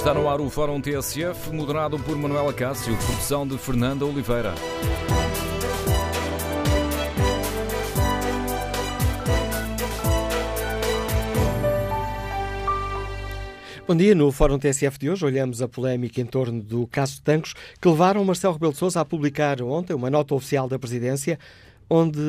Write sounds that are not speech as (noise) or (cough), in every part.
Está no ar o Fórum TSF, moderado por Manuela Cássio, produção de Fernanda Oliveira. Bom dia. No Fórum TSF de hoje olhamos a polémica em torno do caso de Tancos que levaram Marcelo Rebelo de Sousa a publicar ontem uma nota oficial da Presidência onde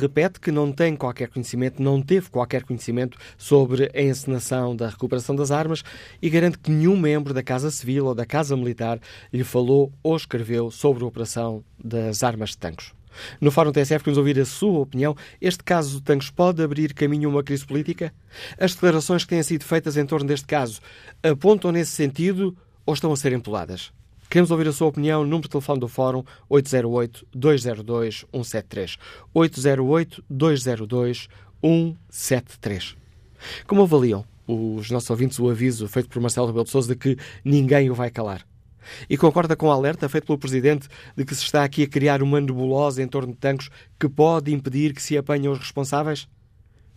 repete que não tem qualquer conhecimento, não teve qualquer conhecimento sobre a encenação da recuperação das armas e garante que nenhum membro da Casa Civil ou da Casa Militar lhe falou ou escreveu sobre a operação das armas de Tancos. No Fórum TSF queremos ouvir a sua opinião. Este caso de Tancos pode abrir caminho a uma crise política? As declarações que têm sido feitas em torno deste caso apontam nesse sentido ou estão a ser empoladas? Queremos ouvir a sua opinião. Número de telefone do Fórum 808-202-173. 808-202-173. Como avaliam os nossos ouvintes o aviso feito por Marcelo Rebelo de Sousa de que ninguém o vai calar? E concorda com o alerta feito pelo Presidente de que se está aqui a criar uma nebulosa em torno de Tancos que pode impedir que se apanhem os responsáveis?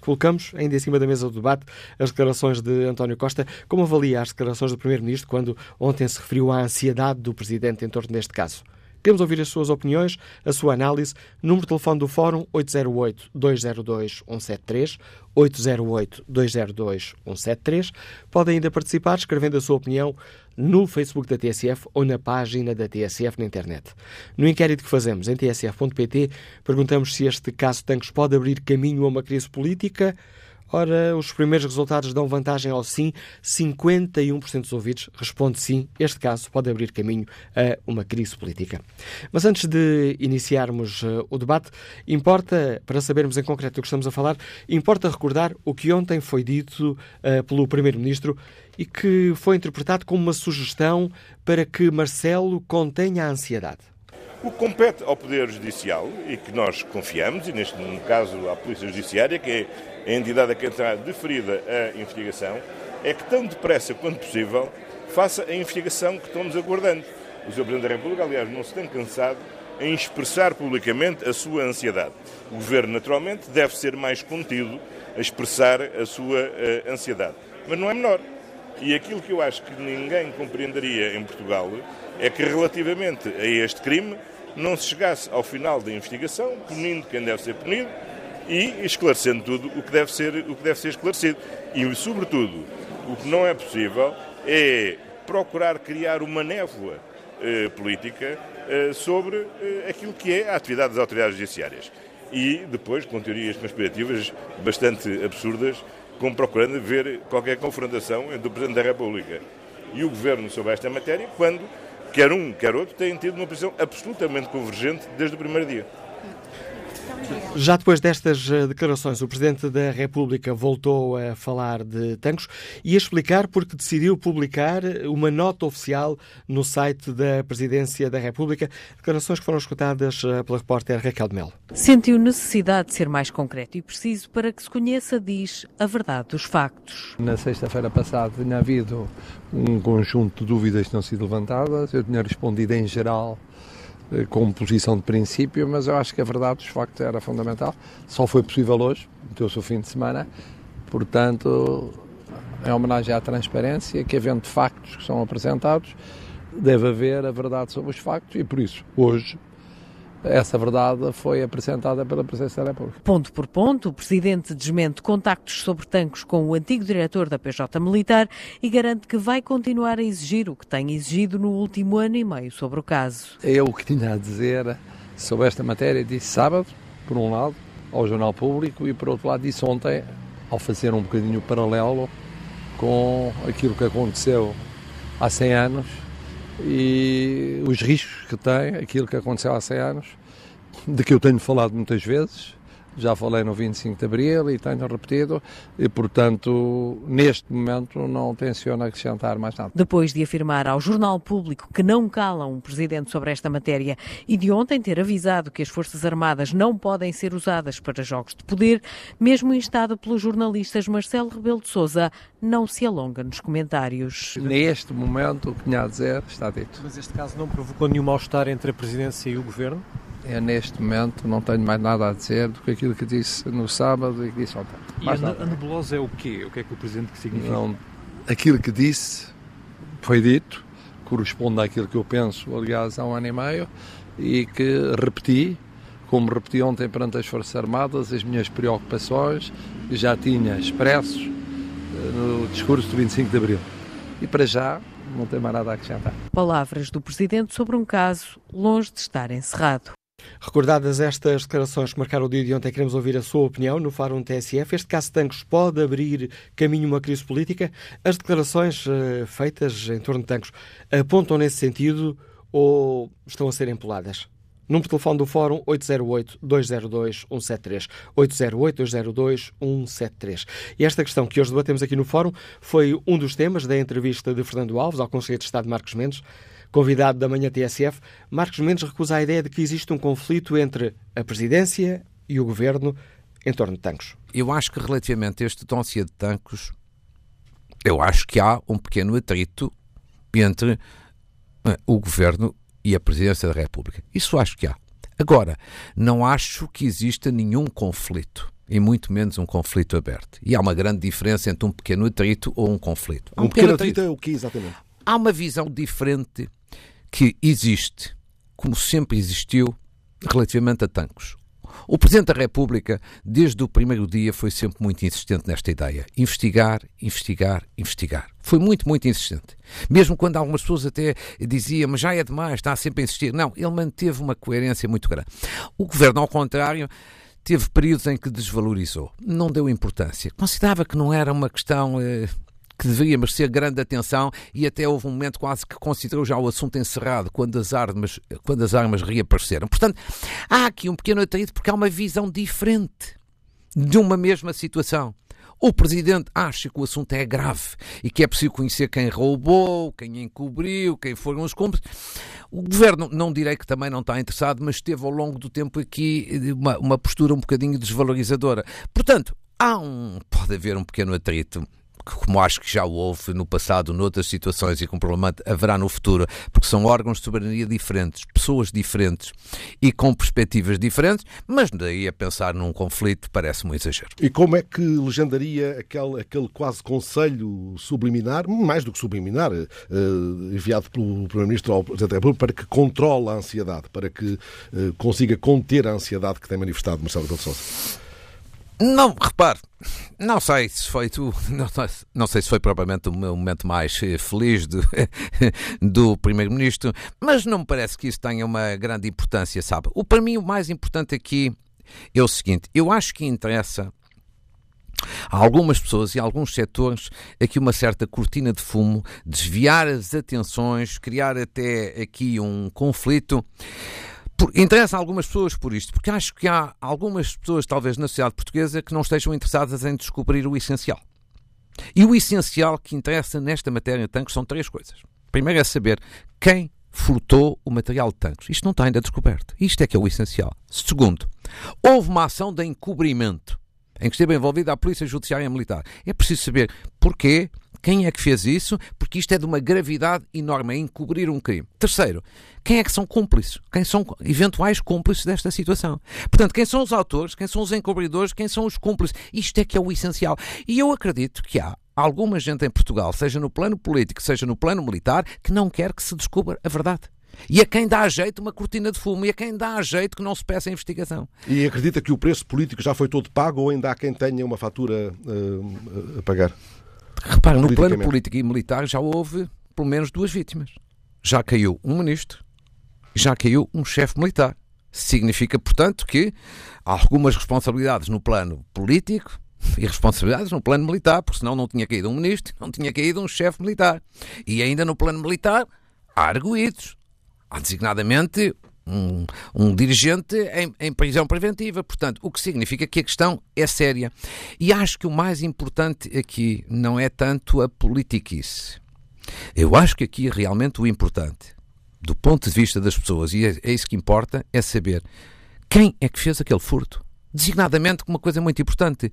Colocamos ainda em cima da mesa do debate as declarações de António Costa. Como avalia as declarações do Primeiro-Ministro quando ontem se referiu à ansiedade do Presidente em torno deste caso? Queremos ouvir as suas opiniões, a sua análise. Número de telefone do Fórum 808-202-173, 808-202-173. Pode ainda participar escrevendo a sua opinião no Facebook da TSF ou na página da TSF na internet. No inquérito que fazemos em tsf.pt, perguntamos se este caso Tancos pode abrir caminho a uma crise política. Ora, os primeiros resultados dão vantagem ao sim. 51% dos ouvidos responde sim. Este caso pode abrir caminho a uma crise política. Mas antes de iniciarmos uh, o debate, importa, para sabermos em concreto do que estamos a falar, importa recordar o que ontem foi dito uh, pelo Primeiro-Ministro e que foi interpretado como uma sugestão para que Marcelo contenha a ansiedade. O que compete ao Poder Judicial e que nós confiamos, e neste caso à Polícia Judiciária, que é a entidade a quem está deferida a investigação, é que tão depressa quanto possível faça a investigação que estamos aguardando. O Sr. Presidente da República, aliás, não se tem cansado em expressar publicamente a sua ansiedade. O Governo, naturalmente, deve ser mais contido a expressar a sua uh, ansiedade. Mas não é menor. E aquilo que eu acho que ninguém compreenderia em Portugal é que, relativamente a este crime, não se chegasse ao final da investigação, punindo quem deve ser punido e esclarecendo tudo o que deve ser, o que deve ser esclarecido. E, sobretudo, o que não é possível é procurar criar uma névoa eh, política eh, sobre eh, aquilo que é a atividade das autoridades judiciárias. E depois, com teorias conspirativas bastante absurdas, como procurando ver qualquer confrontação entre o Presidente da República e o Governo sobre esta matéria, quando quer um, quer outro, têm tido uma posição absolutamente convergente desde o primeiro dia. Já depois destas declarações, o Presidente da República voltou a falar de Tancos e a explicar porque decidiu publicar uma nota oficial no site da Presidência da República, declarações que foram escutadas pela repórter Raquel de Melo. Sentiu necessidade de ser mais concreto e preciso para que se conheça, diz, a verdade dos factos. Na sexta-feira passada tinha havido um conjunto de dúvidas que tinham sido levantadas, eu tinha respondido em geral como posição de princípio, mas eu acho que a verdade dos factos era fundamental. Só foi possível hoje, meteu-se o fim de semana, portanto, em homenagem à transparência, que havendo factos que são apresentados, deve haver a verdade sobre os factos e por isso, hoje, essa verdade foi apresentada pela Presidência da República. Ponto por ponto, o Presidente desmente contactos sobre tancos com o antigo diretor da PJ Militar e garante que vai continuar a exigir o que tem exigido no último ano e meio sobre o caso. Eu o que tinha a dizer sobre esta matéria disse sábado, por um lado, ao Jornal Público e por outro lado disse ontem, ao fazer um bocadinho paralelo com aquilo que aconteceu há 100 anos e os riscos que tem aquilo que aconteceu há 100 anos, de que eu tenho falado muitas vezes, já falei no 25 de Abril e tenho repetido, e portanto, neste momento, não tenciono acrescentar mais nada. Depois de afirmar ao Jornal Público que não cala um presidente sobre esta matéria e de ontem ter avisado que as Forças Armadas não podem ser usadas para jogos de poder, mesmo instado pelos jornalistas Marcelo Rebelo de Sousa, não se alonga nos comentários. Neste momento, o que tinha a dizer está dito. Mas este caso não provocou nenhum mal-estar entre a Presidência e o Governo? Eu, neste momento, não tenho mais nada a dizer do que aquilo que disse no sábado e que disse ontem. E a, a nebulosa é o quê? O que é que o Presidente que significa? Não, aquilo que disse foi dito, corresponde àquilo que eu penso, aliás, há um ano e meio, e que repeti, como repeti ontem perante as Forças Armadas, as minhas preocupações, já tinha expressos eh, no discurso do 25 de Abril. E para já, não tem mais nada a acrescentar. Palavras do Presidente sobre um caso longe de estar encerrado. Recordadas estas declarações que marcaram o dia de ontem, queremos ouvir a sua opinião no Fórum TSF. Este caso de Tancos pode abrir caminho a uma crise política? As declarações uh, feitas em torno de Tancos apontam nesse sentido ou estão a ser empoladas? Número de telefone do Fórum 808-202-173. 808-202-173. E esta questão que hoje debatemos aqui no Fórum foi um dos temas da entrevista de Fernando Alves ao Conselheiro de Estado Marcos Mendes. Convidado da manhã TSF, Marcos Mendes recusa a ideia de que existe um conflito entre a presidência e o governo em torno de Tancos. Eu acho que relativamente a este dossiê de Tancos, eu acho que há um pequeno atrito entre uh, o governo e a presidência da República. Isso acho que há. Agora, não acho que exista nenhum conflito e muito menos um conflito aberto. E há uma grande diferença entre um pequeno atrito ou um conflito. Um, um pequeno, pequeno atrito é o que exatamente? Há uma visão diferente que existe, como sempre existiu, relativamente a tanques. O Presidente da República, desde o primeiro dia, foi sempre muito insistente nesta ideia. Investigar, investigar, investigar. Foi muito, muito insistente. Mesmo quando algumas pessoas até diziam, mas já é demais, está sempre a insistir. Não, ele manteve uma coerência muito grande. O Governo, ao contrário, teve períodos em que desvalorizou. Não deu importância. Considerava que não era uma questão. Eh, que deveria merecer grande atenção e até houve um momento quase que considerou já o assunto encerrado quando as armas, quando as armas reapareceram. Portanto, há aqui um pequeno atrito porque há uma visão diferente de uma mesma situação. O Presidente acha que o assunto é grave e que é preciso conhecer quem roubou, quem encobriu, quem foram os cúmplices. O Governo, não direi que também não está interessado, mas teve ao longo do tempo aqui uma, uma postura um bocadinho desvalorizadora. Portanto, há um, pode haver um pequeno atrito como acho que já houve no passado, noutras situações e com provavelmente haverá no futuro, porque são órgãos de soberania diferentes, pessoas diferentes e com perspectivas diferentes, mas daí a pensar num conflito parece-me um exagero. E como é que legendaria aquele, aquele quase conselho subliminar, mais do que subliminar, eh, enviado pelo Primeiro-Ministro ao Presidente da República para que controle a ansiedade, para que eh, consiga conter a ansiedade que tem manifestado Marcelo Rebelo de Sousa? Não, repare, não sei se foi tu, (laughs) não, não, sei se foi propriamente o meu momento mais eh, feliz do, (laughs) do Primeiro-Ministro, mas não me parece que isso tenha uma grande importância, sabe? O, para mim, o mais importante aqui é o seguinte: eu acho que interessa a algumas pessoas e a alguns setores aqui uma certa cortina de fumo, desviar as atenções, criar até aqui um conflito. Por, interessa algumas pessoas por isto, porque acho que há algumas pessoas, talvez na sociedade portuguesa, que não estejam interessadas em descobrir o essencial. E o essencial que interessa nesta matéria de tanques são três coisas. Primeiro é saber quem furtou o material de tanques. Isto não está ainda descoberto. Isto é que é o essencial. Segundo, houve uma ação de encobrimento em que esteve envolvida a Polícia Judiciária Militar. É preciso saber porquê, quem é que fez isso? Porque isto é de uma gravidade enorme, é encobrir um crime. Terceiro, quem é que são cúmplices? Quem são eventuais cúmplices desta situação? Portanto, quem são os autores, quem são os encobridores, quem são os cúmplices? Isto é que é o essencial. E eu acredito que há alguma gente em Portugal, seja no plano político, seja no plano militar, que não quer que se descubra a verdade. E a quem dá a jeito uma cortina de fumo, e a quem dá a jeito que não se peça a investigação. E acredita que o preço político já foi todo pago ou ainda há quem tenha uma fatura uh, a pagar? Repare, no plano político e militar já houve pelo menos duas vítimas. Já caiu um ministro, já caiu um chefe militar. Significa, portanto, que há algumas responsabilidades no plano político e responsabilidades no plano militar, porque senão não tinha caído um ministro, não tinha caído um chefe militar. E ainda no plano militar há arguídos. Há designadamente um, um dirigente em, em, prisão preventiva. Portanto, o que significa que a questão é séria. E acho que o mais importante aqui não é tanto a politiquice. Eu acho que aqui realmente o importante, do ponto de vista das pessoas, e é, é isso que importa, é saber quem é que fez aquele furto. Designadamente, uma coisa muito importante.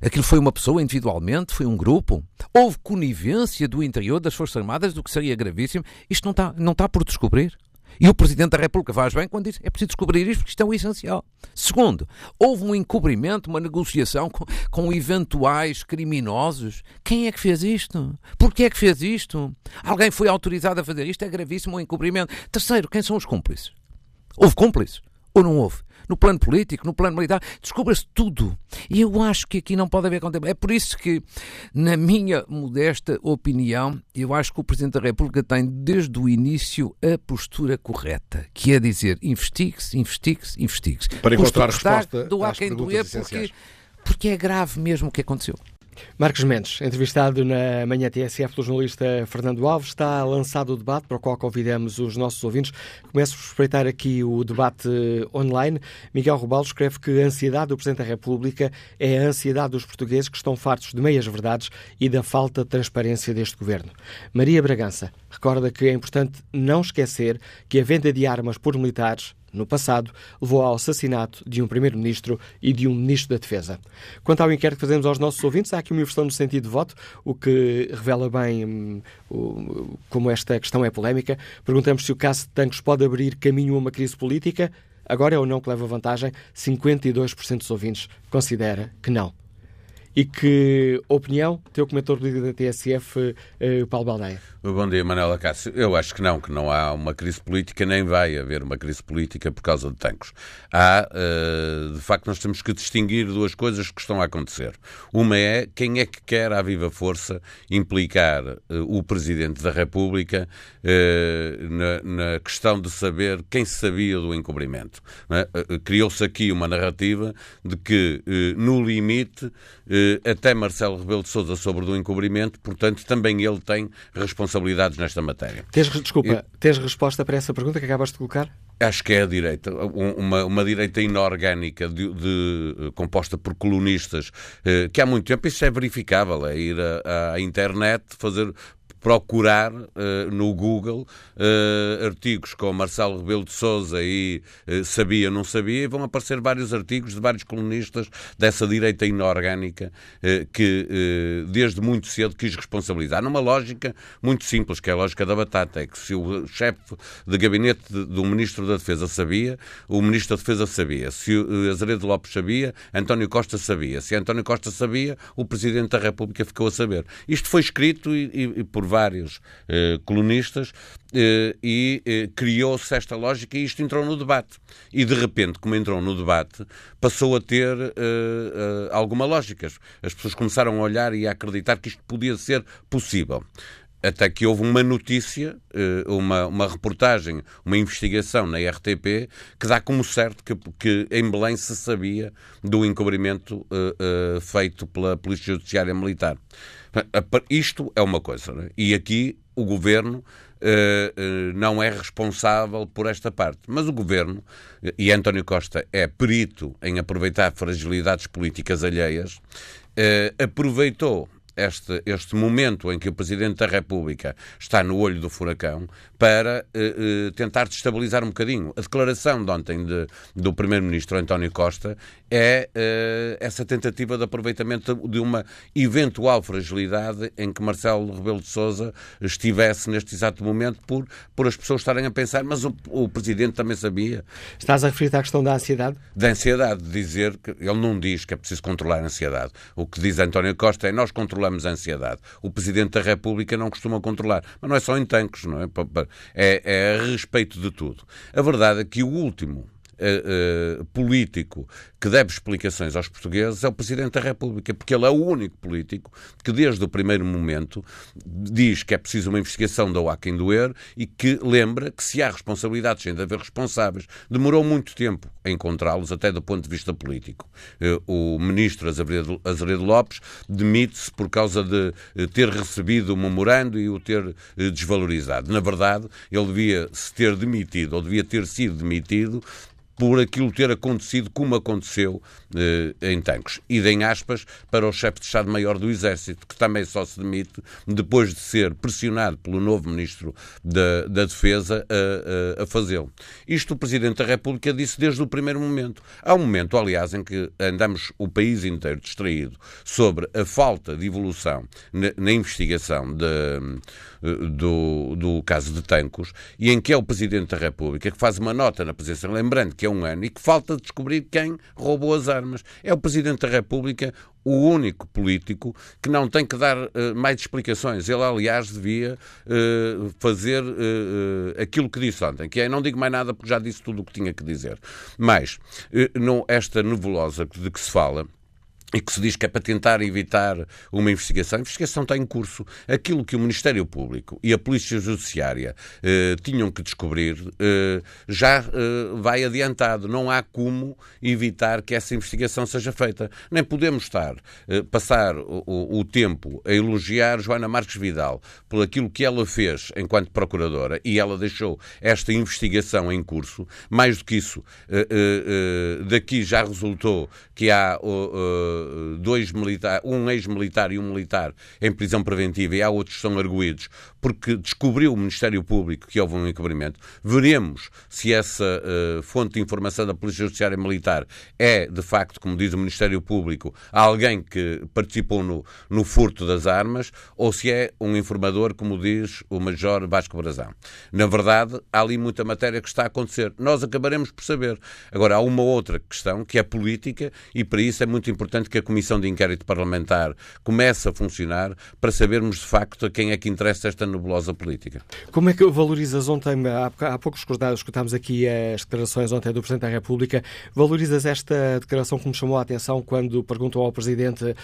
Aquilo foi uma pessoa individualmente, foi um grupo. Houve conivência do interior das Forças Armadas, do que seria gravíssimo. Isto não está, não está por descobrir. E o Presidente da República faz bem quando diz é preciso descobrir isto porque isto é o essencial. Segundo, houve um encobrimento, uma negociação com, com eventuais criminosos. Quem é que fez isto? Porquê é que fez isto? Alguém foi autorizado a fazer isto? É gravíssimo o um encobrimento. Terceiro, quem são os cúmplices? Houve cúmplices ou não houve? no plano político, no plano militar, descobre-se tudo. E eu acho que aqui não pode haver contemplação. É por isso que, na minha modesta opinião, eu acho que o Presidente da República tem desde o início a postura correta, que é dizer investigue-se, investigue-se, investigue-se. Para encontrar resposta do há quem doer, porque, porque é grave mesmo o que aconteceu. Marcos Mendes, entrevistado na manhã TSF pelo jornalista Fernando Alves, está lançado o debate para o qual convidamos os nossos ouvintes. Começo a respeitar aqui o debate online. Miguel Rubalo escreve que a ansiedade do Presidente da República é a ansiedade dos portugueses que estão fartos de meias-verdades e da falta de transparência deste governo. Maria Bragança recorda que é importante não esquecer que a venda de armas por militares no passado, levou ao assassinato de um Primeiro-Ministro e de um Ministro da Defesa. Quanto ao inquérito que fazemos aos nossos ouvintes, há aqui uma inversão no sentido de voto, o que revela bem um, o, como esta questão é polémica. Perguntamos se o caso de Tancos pode abrir caminho a uma crise política. Agora é ou não que leva vantagem? 52% dos ouvintes considera que não. E que opinião tem o comentador da TSF, eh, Paulo Baldeia? Bom dia, Manuela Cássio. Eu acho que não, que não há uma crise política, nem vai haver uma crise política por causa de Tancos. Há, uh, de facto, nós temos que distinguir duas coisas que estão a acontecer. Uma é quem é que quer, à viva força, implicar uh, o Presidente da República na, na, questão de saber quem sabia do encobrimento. É? Criou-se aqui uma narrativa de que, no limite, até Marcelo Rebelo de Sousa sobre do encobrimento, portanto, também ele tem responsabilidades nesta matéria. Tens, desculpa, Eu... tens resposta para essa pergunta que acabaste de colocar? Acho que é a direita, uma, uma direita inorgânica de, de, composta por colunistas, eh, que há muito tempo isso é verificável, é ir à internet, fazer procurar uh, no Google uh, artigos com Marcelo Rebelo de Sousa e uh, sabia, não sabia, e vão aparecer vários artigos de vários colunistas dessa direita inorgânica que desde muito cedo quis responsabilizar. Numa lógica muito simples, que é a lógica da batata, é que se o chefe de gabinete do Ministro da Defesa sabia, o Ministro da Defesa sabia. Se o Azeredo Lopes sabia, António Costa sabia. Se António Costa sabia, o Presidente da República ficou a saber. Isto foi escrito e, e por vários eh, colunistas eh, e eh, criou-se esta lógica e isto entrou no debate. E de repente, como entrou no debate, passou a ter alguma lógica. As pessoas começaram a olhar e a acreditar que isto podia ser possível até que houve uma notícia, uma, uma reportagem, uma investigação na RTP que dá como certo que, que em Belém se sabia do encobrimento uh, uh, feito pela Polícia Judiciária Militar. Isto é uma coisa, é? e aqui o governo Uh, uh, não é responsável por esta parte. Mas o governo, e António Costa é perito em aproveitar fragilidades políticas alheias, uh, aproveitou este, este momento em que o Presidente da República está no olho do furacão para uh, uh, tentar destabilizar um bocadinho. A declaração de ontem de, do Primeiro-Ministro António Costa é uh, essa tentativa de aproveitamento de uma eventual fragilidade em que Marcelo Rebelo de Sousa estivesse neste exato momento por, por as pessoas estarem a pensar, mas o, o Presidente também sabia. Estás a referir à questão da ansiedade? Da ansiedade, de dizer que ele não diz que é preciso controlar a ansiedade. O que diz António Costa é nós controlamos a ansiedade. O Presidente da República não costuma controlar. Mas não é só em tanques, não é? é, é a respeito de tudo. A verdade é que o último Uh, político que deve explicações aos portugueses é o Presidente da República, porque ele é o único político que, desde o primeiro momento, diz que é preciso uma investigação da Wacken doer e que lembra que, se há responsabilidades, sem de haver responsáveis, demorou muito tempo a encontrá-los, até do ponto de vista político. Uh, o ministro Azeredo Lopes demite-se por causa de ter recebido o memorando e o ter desvalorizado. Na verdade, ele devia se ter demitido, ou devia ter sido demitido, por aquilo ter acontecido como aconteceu eh, em Tancos. E em aspas para o chefe de Estado-Maior do Exército, que também só se demite depois de ser pressionado pelo novo Ministro da, da Defesa a, a, a fazê-lo. Isto o Presidente da República disse desde o primeiro momento. Há um momento, aliás, em que andamos o país inteiro distraído sobre a falta de evolução na, na investigação de, do, do caso de Tancos e em que é o Presidente da República que faz uma nota na presença, lembrando que é um ano e que falta descobrir quem roubou as armas. É o Presidente da República o único político que não tem que dar uh, mais explicações. Ele, aliás, devia uh, fazer uh, aquilo que disse ontem, que é não digo mais nada porque já disse tudo o que tinha que dizer. Mas, não, esta nebulosa de que se fala, e que se diz que é para tentar evitar uma investigação. A investigação está em curso. Aquilo que o Ministério Público e a Polícia Judiciária eh, tinham que descobrir eh, já eh, vai adiantado. Não há como evitar que essa investigação seja feita. Nem podemos estar, eh, passar o, o, tempo a elogiar Joana Marques Vidal por aquilo que ela fez enquanto Procuradora e ela deixou esta investigação em curso. Mais do que isso, eh, eh, daqui já resultou que há dois militares, um ex-militar e um militar em prisão preventiva e há outros que são arguídos porque descobriu o Ministério Público que houve um encobrimento. Veremos se essa uh, fonte de informação da Polícia Judiciária Militar é, de facto, como diz o Ministério Público, alguém que participou no, no furto das armas ou se é um informador, como diz o Major Vasco Brazão. Na verdade, há ali muita matéria que está a acontecer. Nós acabaremos por saber. Agora, há uma outra questão que é política e para isso é muito importante que a Comissão de Inquérito Parlamentar comece a funcionar para sabermos de facto a quem é que interessa esta nebulosa política. Como é que valorizas ontem, há, poucos escutámos aqui as declarações ontem do Presidente da República, valorizas esta declaração que me chamou a atenção quando perguntou ao Presidente uh,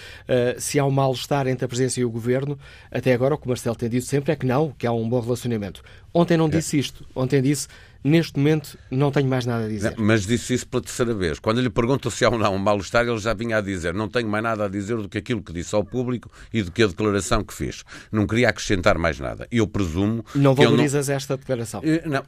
se há um mal-estar entre a Presidência e o Governo? Até agora o que o Marcelo tem dito sempre é que não, que há um bom relacionamento. Ontem não é. disse isto, ontem disse Neste momento não tenho mais nada a dizer. Não, mas disse isso pela terceira vez. Quando lhe perguntam se há ou não um mal-estar, ele já vinha a dizer: não tenho mais nada a dizer do que aquilo que disse ao público e do que a declaração que fez. Não queria acrescentar mais nada. Eu presumo. Não valorizas não... esta declaração? Eh, não,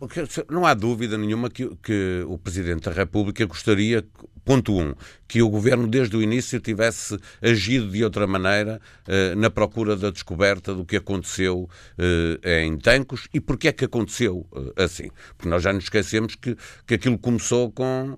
não há dúvida nenhuma que, que o Presidente da República gostaria Ponto 1. Um, que o governo, desde o início, tivesse agido de outra maneira uh, na procura da descoberta do que aconteceu uh, em Tancos e porque é que aconteceu uh, assim. Porque nós já nos esquecemos que, que aquilo começou com.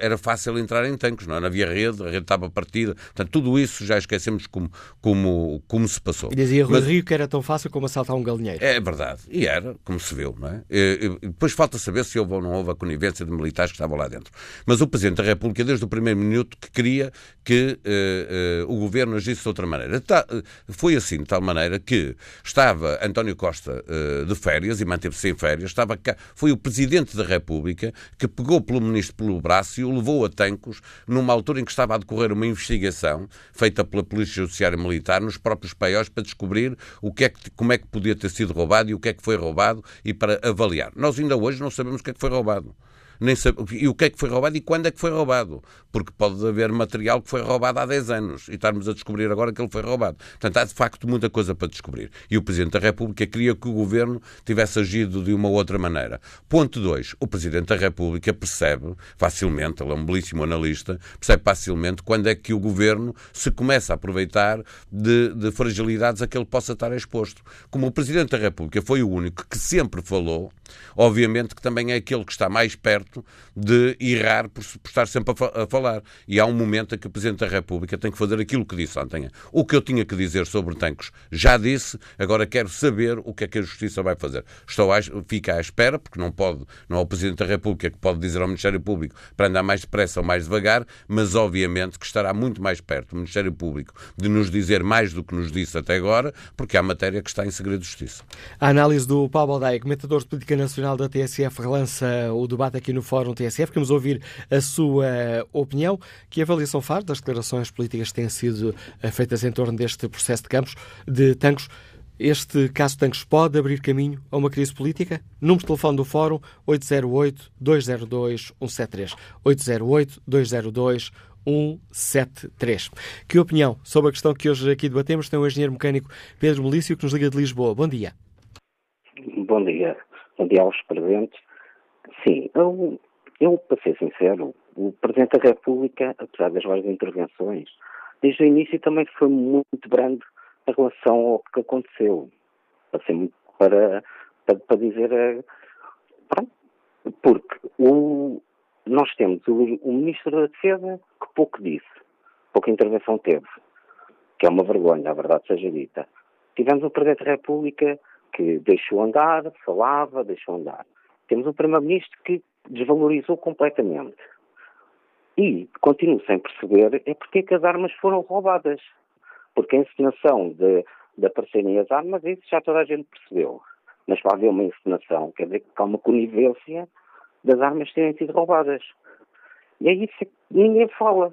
era fácil entrar em Tancos, não, é? não havia rede, a rede estava partida. Portanto, tudo isso já esquecemos como, como, como se passou. E dizia Rui Mas, Rio que era tão fácil como assaltar um galinheiro. É verdade. E era, como se viu, não é? E, depois falta saber se houve ou não houve a conivência de militares que estavam lá dentro. Mas o Presidente da República, desde o primeiro minuto, que queria que uh, uh, o governo agisse de outra maneira. Tá, uh, foi assim, de tal maneira que estava António Costa de férias e manteve-se em férias, estava cá, foi o Presidente da República que pegou pelo Ministro pelo braço e o levou a Tancos numa altura em que estava a decorrer uma investigação feita pela Polícia Judiciária Militar nos próprios paióis para descobrir o que é que, como é que podia ter sido roubado e o que é que foi roubado e para avaliar. Nós ainda hoje não sabemos o que é que foi roubado nem sabe, e o que é que foi roubado e quando é que foi roubado. Porque pode haver material que foi roubado há 10 anos e estarmos a descobrir agora que ele foi roubado. Portanto, há de facto muita coisa para descobrir. E o Presidente da República queria que o Governo tivesse agido de uma outra maneira. Ponto 2. O Presidente da República percebe facilmente, ele é um belíssimo analista, percebe facilmente quando é que o Governo se começa a aproveitar de, de fragilidades a que ele possa estar exposto. Como o Presidente da República foi o único que sempre falou, obviamente que também é aquele que está mais perto de errar por, por estar sempre a, a, falar. E há um momento em que o Presidente da República tem que fazer aquilo que disse ontem. O que eu tinha que dizer sobre tanques já disse, agora quero saber o que é que a Justiça vai fazer. Estou a, fica à espera, porque não pode, não é o Presidente da República que pode dizer ao Ministério Público para andar mais depressa ou mais devagar, mas obviamente que estará muito mais perto o Ministério Público de nos dizer mais do que nos disse até agora, porque há matéria que está em segredo de justiça. A análise do Paulo Baldaia, comentador de política nacional da TSF, relança o debate aqui no Fórum TSF. Queremos ouvir a sua opinião. Que avaliação faz das declarações políticas que têm sido eh, feitas em torno deste processo de campos, de Tancos? Este caso Tancos pode abrir caminho a uma crise política? Número de telefone do Fórum 808-202-173. 808-202-173. Que opinião sobre a questão que hoje aqui debatemos tem o engenheiro mecânico Pedro Melício, que nos liga de Lisboa. Bom dia. Bom dia. Bom dia aos presentes. Sim, eu, eu, para ser sincero, o Presidente da República, apesar das várias intervenções, desde o início também foi muito grande em relação ao que aconteceu. Assim, para, para, para dizer. Eh, pronto, porque o, nós temos o, o Ministro da Defesa que pouco disse, pouca intervenção teve, que é uma vergonha, a verdade seja dita. Tivemos o Presidente da República que deixou andar, falava, deixou andar. Temos o Primeiro-Ministro que desvalorizou completamente. E continuo sem perceber é porque é que as armas foram roubadas. Porque a encenação de, de aparecerem as armas, isso já toda a gente percebeu. Mas para haver uma encenação, quer dizer que há uma conivência das armas terem sido roubadas. E é isso que ninguém fala.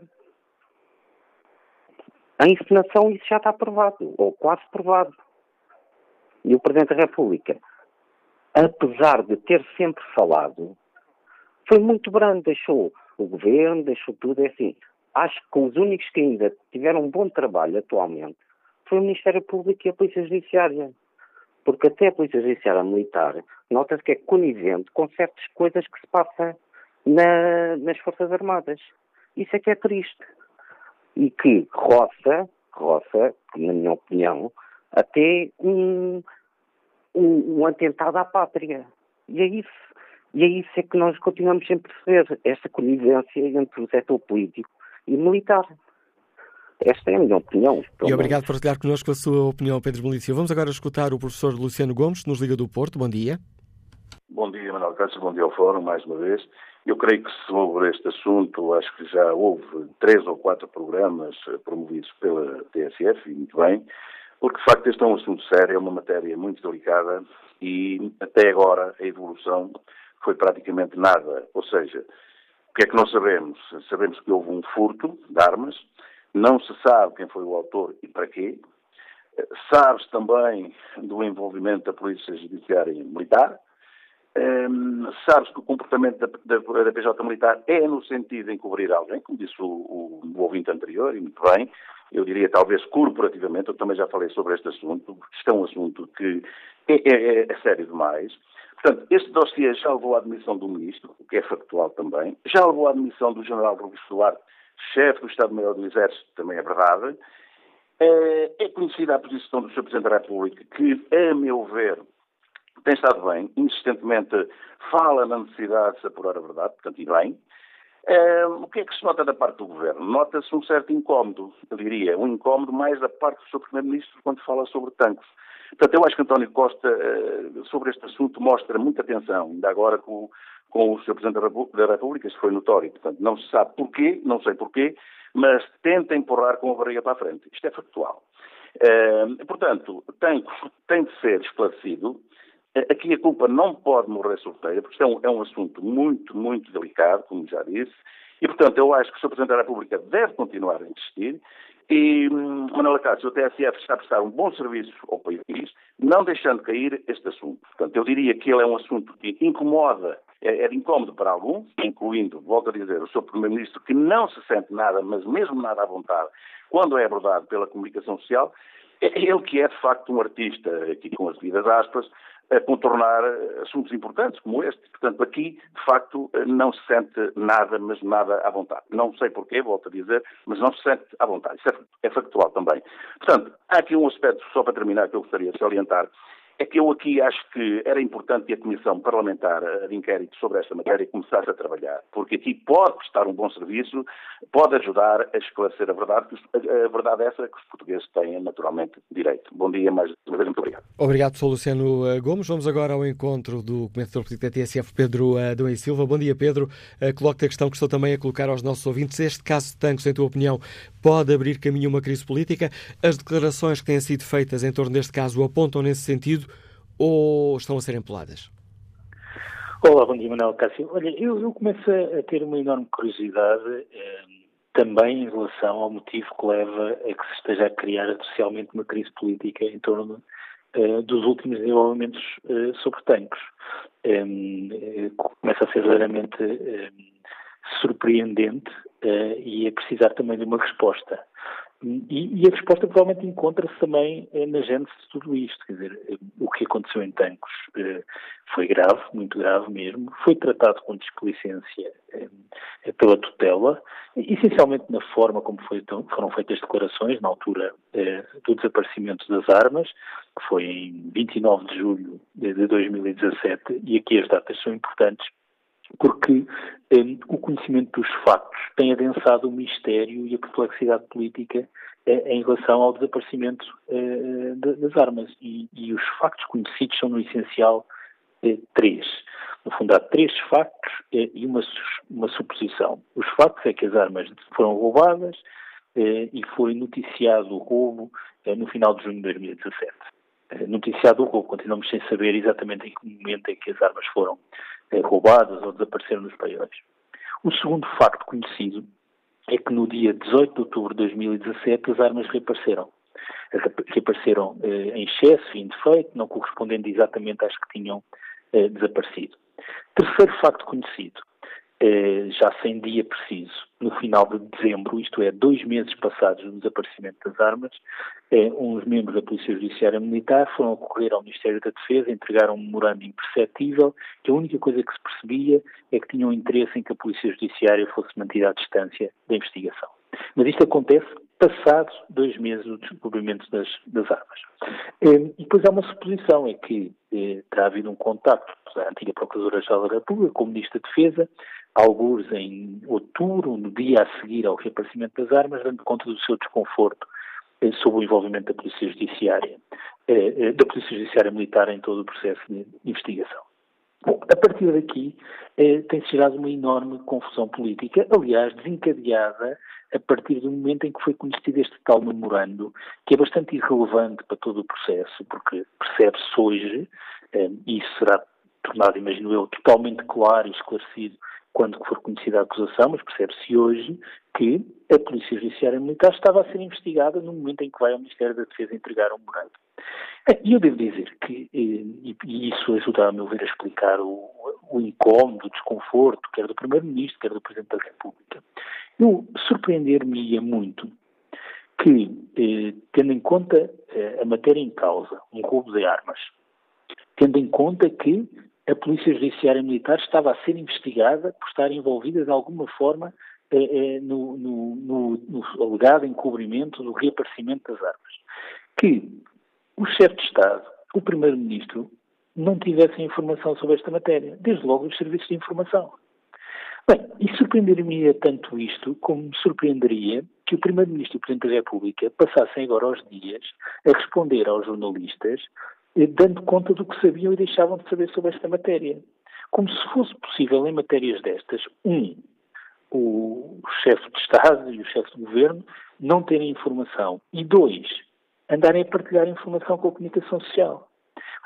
A encenação, isso já está provado, ou quase provado. E o Presidente da República, apesar de ter sempre falado, foi muito brando, deixou o governo, deixou tudo, é assim. Acho que os únicos que ainda tiveram um bom trabalho atualmente foi o Ministério Público e a Polícia Judiciária. Porque até a Polícia Judiciária Militar nota-se que é conivente com certas coisas que se passam na, nas Forças Armadas. Isso é que é triste. E que roça, roça, na minha opinião, até um, um, um atentado à pátria. E é isso. E é isso é que nós continuamos sem perceber, esta conivência entre o setor político e militar. Esta é a minha opinião. E obrigado por partilhar connosco a sua opinião, Pedro Melício. Vamos agora escutar o professor Luciano Gomes, nos Liga do Porto. Bom dia. Bom dia, Manuel Cássio. Bom dia ao Fórum, mais uma vez. Eu creio que sobre este assunto, acho que já houve três ou quatro programas promovidos pela TSF, e muito bem, porque de facto este é um assunto sério, é uma matéria muito delicada e até agora a evolução foi praticamente nada. Ou seja, o que é que nós sabemos? Sabemos que houve um furto de armas, não se sabe quem foi o autor e para quê. Sabe-se também do envolvimento da Polícia Judiciária Militar. Um, Sabe-se que o comportamento da, da, da, PJ Militar é no sentido de encobrir alguém, como disse o, o, o ouvinte anterior, e muito bem. Eu diria talvez corporativamente, eu também já falei sobre este assunto, isto é um assunto que é, é, é sério demais. Portanto, este dossiê já levou à admissão do Ministro, o que é factual também, já levou à admissão do General Rubens Duarte, chefe do Estado-Maior do Exército, também é verdade. É, é conhecida a posição do Sr. Presidente da República, que, a meu ver, tem estado bem, insistentemente fala na necessidade de se apurar a verdade, portanto, e bem. É, o que é que se nota da parte do Governo? Nota-se um certo incómodo, eu diria, um incómodo mais da parte do Sr. Primeiro-Ministro quando fala sobre tanques. Portanto, eu acho que António Costa, eh, sobre este assunto, mostra muita atenção, ainda agora com, com o Sr. Presidente da República, isso foi notório. Portanto, não se sabe porquê, não sei porquê, mas tenta empurrar com a barriga para a frente. Isto é factual. Portanto, tem, (laughs) tem de ser esclarecido. Eh, aqui a culpa não pode morrer sorteira, porque é um, é um assunto muito, muito delicado, como já disse, e, portanto, eu acho que o Sr. Presidente da República deve continuar a insistir e hum, Manuela Cássio, o TSF está a prestar um bom serviço ao país, não deixando cair este assunto. Portanto, eu diria que ele é um assunto que incomoda, é, é incómodo para alguns, incluindo, volto a dizer, o Sr. Primeiro-Ministro, que não se sente nada, mas mesmo nada à vontade, quando é abordado pela comunicação social, é ele que é, de facto, um artista, aqui com as devidas aspas, a contornar assuntos importantes como este. Portanto, aqui, de facto, não se sente nada, mas nada à vontade. Não sei porquê, volto a dizer, mas não se sente à vontade. Isso é, é factual também. Portanto, há aqui um aspecto, só para terminar, que eu gostaria de salientar, é que eu aqui acho que era importante que a Comissão Parlamentar de Inquérito sobre esta matéria começasse a trabalhar, porque aqui pode prestar um bom serviço, pode ajudar a esclarecer a verdade, a verdade é essa que os portugueses têm naturalmente direito. Bom dia, mais uma vez, muito obrigado. Obrigado, Sr. Luciano eh, Gomes. Vamos agora ao encontro do comentador político da TSF, Pedro Adão e Silva. Bom dia, Pedro. Eh, coloco-te a questão que estou também a colocar aos nossos ouvintes. Este caso de Tancos, em tua opinião, pode abrir caminho a uma crise política? As declarações que têm sido feitas em torno deste caso apontam nesse sentido ou estão a ser empoladas? Olá, bom dia, Manuel Cássio. Olha, eu, eu começo a ter uma enorme curiosidade eh, também em relação ao motivo que leva a que se esteja a criar socialmente uma crise política em torno eh, dos últimos desenvolvimentos eh, sobre tanques. Eh, começa a ser verdadeiramente surpreendente e a precisar também de uma resposta. E, e, a resposta provavelmente encontra-se também eh, na gênese de tudo isto. Quer dizer, eh, o que aconteceu em Tancos eh, foi grave, muito grave mesmo, foi tratado com displicência pela tutela, essencialmente na forma como foi, foram feitas as declarações, na altura do desaparecimento das armas, que foi em 29 de julho de 2017, e aqui as datas são importantes porque o conhecimento dos factos tem adensado o mistério e a perplexidade política eh, em relação ao desaparecimento eh, das armas. E, e, os factos conhecidos são, no essencial, eh, três. No fundo, há três factos e uma, uma suposição. Os factos é que as armas foram roubadas e foi noticiado o roubo no final de junho de 2017 noticiado o roubo. Continuamos sem saber exatamente em que momento é que as armas foram roubadas ou desapareceram nos paióis. O segundo facto conhecido é que no dia 18 de outubro de 2017 as armas reapareceram. Reapareceram eh, em excesso e indefeito, não correspondendo exatamente às que tinham eh, desaparecido. Terceiro facto conhecido, eh, já sem dia preciso, no final de dezembro, isto é, dois meses passados do desaparecimento das armas, eh, uns membros da Polícia Judiciária Militar foram ocorrer ao Ministério da Defesa, entregaram um memorando imperceptível, que a única coisa que se percebia é que tinham interesse em que a Polícia Judiciária fosse mantida à distância da investigação. Mas isto acontece passados dois meses do descobrimento das, das armas. Eh, e depois há uma suposição, é que terá havido um contacto da antiga Procuradora-Geral da República com o Ministro da Defesa, alguns em outubro, no dia a seguir ao reaparecimento das armas, dando conta do seu desconforto eh, sobre o envolvimento da Polícia Judiciária, eh, eh, da Polícia Judiciária Militar em todo o processo de investigação. Bom, a partir daqui eh, tem-se gerado uma enorme confusão política, aliás, desencadeada a partir do momento em que foi conhecido este tal memorando, que é bastante irrelevante para todo o processo, porque percebe-se hoje, eh, e isso será tornado, imagino eu, totalmente claro e esclarecido quando for conhecida a acusação, mas percebe-se hoje que a Polícia Judiciária Militar estava a ser investigada no momento em que vai ao Ministério da Defesa entregar um memorando. Eh, e eu devo dizer que, eh, e isso ajuda, a meu ver, a explicar o, o incómodo, o desconforto, quer do Primeiro-Ministro, quer do Presidente da República. Eu surpreender-me-ia muito que, eh, tendo em conta a matéria em causa, um roubo de armas, tendo em conta que a Polícia Judiciária Militar estava a ser investigada por estar envolvida de alguma forma eh, eh, no, no, no, no alegado encobrimento do reaparecimento das armas. Que o chefe de Estado, o Primeiro-Ministro, não tivessem informação sobre esta matéria, desde logo os serviços de informação. Bem, e surpreenderia tanto isto como me surpreenderia que o Primeiro-Ministro e o Presidente da República passassem agora os dias a responder aos jornalistas eh, dando conta do que sabiam e deixavam de saber sobre esta matéria. Como se fosse possível, em matérias destas, um, o chefe de Estado e o chefe de governo não terem informação, e dois, andarem a partilhar informação com a comunicação social.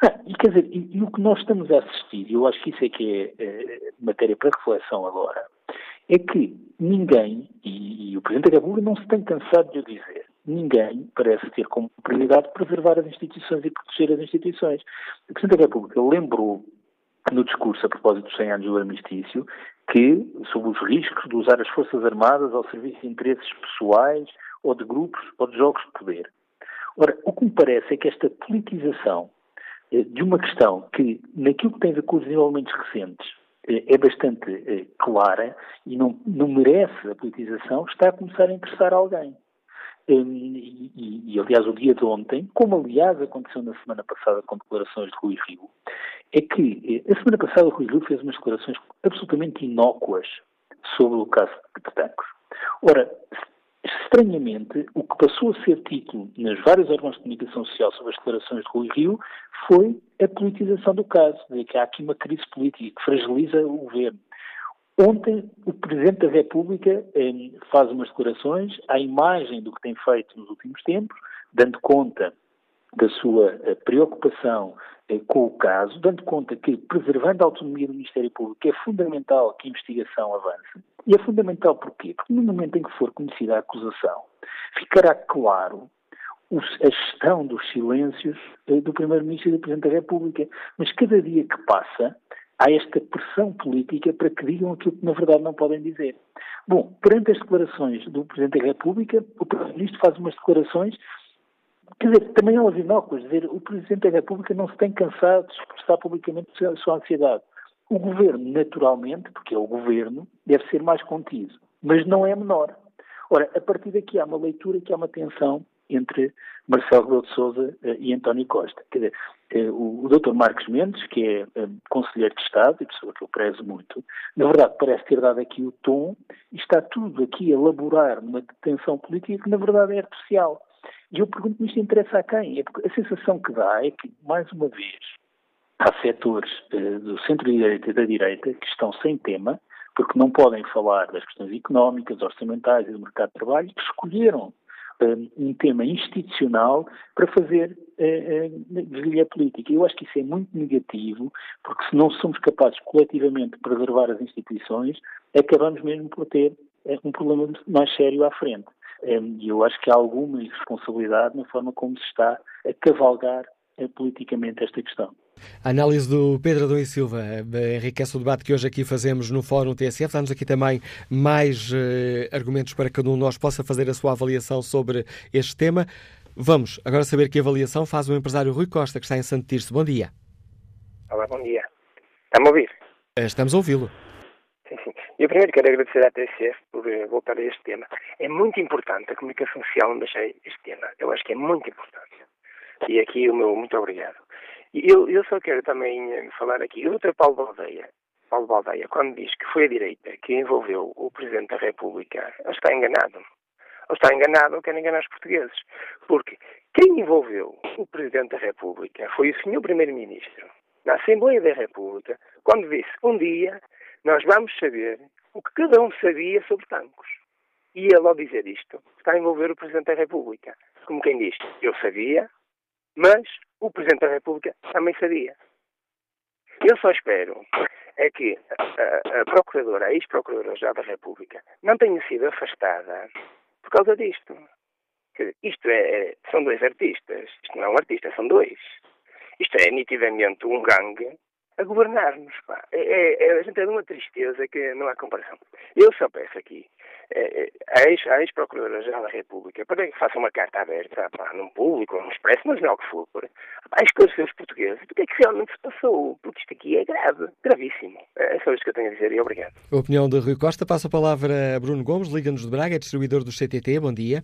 Ah, e quer dizer, e, e, o que nós estamos a assistir, e eu acho que isso é que é, é matéria para reflexão agora, é que ninguém, e, e o Presidente da República não se tem cansado de o dizer, ninguém parece ter como prioridade preservar as instituições e proteger as instituições. O Presidente da República lembrou no discurso a propósito dos 100 anos do armistício que, sobre os riscos de usar as Forças Armadas ao serviço de interesses pessoais ou de grupos ou de jogos de poder. Ora, o que me parece é que esta politização eh, de uma questão que, naquilo que tem a ver com os desenvolvimentos recentes, eh, é bastante eh, clara e não, não merece a politização, está a começar a interessar alguém. E, e, e, aliás, o dia de ontem, como aliás aconteceu na semana passada com declarações de Rui Rio, é que a semana passada o Rui Rio fez umas declarações absolutamente inócuas sobre o caso de Tancos. Ora, estranhamente, o que passou a ser título nas vários órgãos de comunicação social sobre as declarações de Rui Rio foi a politização do caso, de que há aqui uma crise política que fragiliza o governo. Ontem, o Presidente da República eh, faz umas declarações à imagem do que tem feito nos últimos tempos, dando conta da sua eh, preocupação com o caso, dando conta que, preservando a autonomia do Ministério Público, é fundamental que a investigação avance. E é fundamental porquê? Porque no momento em que for conhecida a acusação, ficará claro a gestão dos silêncios do Primeiro-Ministro e do Presidente da República. Mas cada dia que passa, há esta pressão política para que digam aquilo que na verdade não podem dizer. Bom, perante as declarações do Presidente da República, o Primeiro-Ministro faz umas declarações, quer dizer, também elas inócuas, dizer o Presidente da República não se tem cansado de expressar publicamente a sua ansiedade. O Governo, naturalmente, porque é o Governo, deve ser mais contido, mas não é menor. Ora, a partir daqui há uma leitura que há uma tensão entre Marcelo Rebelo de Sousa uh, e António Costa. Quer dizer, uh, o, o Dr. Marcos Mendes, que é uh, Conselheiro de Estado e pessoa que eu prezo muito, na verdade parece ter dado aqui o tom e está tudo aqui a elaborar uma tensão política que na verdade é artificial. E eu pergunto-me isto interessa a quem? É porque a sensação que dá é que, mais uma vez, há setores do centro-direita e da direita que estão sem tema, porque não podem falar das questões económicas, orçamentais e do mercado de trabalho, que escolheram um tema institucional para fazer guerrilha uh, política. Eu acho que isso é muito negativo, porque se não somos capazes coletivamente de preservar as instituições, acabamos mesmo por ter uh, um problema mais sério à frente. E eu acho que há alguma irresponsabilidade na forma como se está a cavalgar uh, politicamente esta questão. A análise do Pedro Adão e Silva enriquece o debate que hoje aqui fazemos no Fórum TSF. Dá-nos aqui também mais uh, argumentos para que cada um de nós possa fazer a sua avaliação sobre este tema. Vamos agora saber que avaliação faz o empresário Rui Costa, que está em Santo Tirso. Bom dia. Olá, bom dia. Está-me a ouvir? Eh, estamos a ouvi-lo. Eu primeiro quero agradecer à TSF por uh, voltar a este tema. É muito importante a comunicação social onde deixei este tema. Eu acho que é muito importante. E aqui o meu muito obrigado. Eu, eu só quero também eh, falar aqui. O. Paulo Baldeia, Paulo Baldeia, quando diz que foi a direita que envolveu o Presidente da República, ele está enganado. Ou está enganado ou quer enganar os portugueses. Porque quem envolveu o Presidente da República foi o Sr. Primeiro-Ministro, na Assembleia da República, quando disse: um dia nós vamos saber o que cada um sabia sobre tanques. E ele, ao dizer isto, está a envolver o Presidente da República. Como quem diz: eu sabia, mas o Presidente da República também sabia. Eu só espero é que a, a Procuradora, a ex-Procuradora-Geral da República, não tenha sido afastada por causa disto. Isto é, é, são dois artistas. Isto não é um artista, são dois. Isto é nitidamente um gangue a governar-nos. É, é, é, a gente é de uma tristeza que não há comparação. Eu só peço aqui é, é a ex-procuradora-geral da República para que faça uma carta aberta pá, num público, num expresso, mas não o que for, a esclarecer os portugueses do que é que realmente se passou, porque isto aqui é grave, gravíssimo. É só isto que eu tenho a dizer e obrigado. A opinião de Rui Costa passa a palavra a Bruno Gomes, Liga-nos de Braga, é distribuidor do CTT. Bom dia.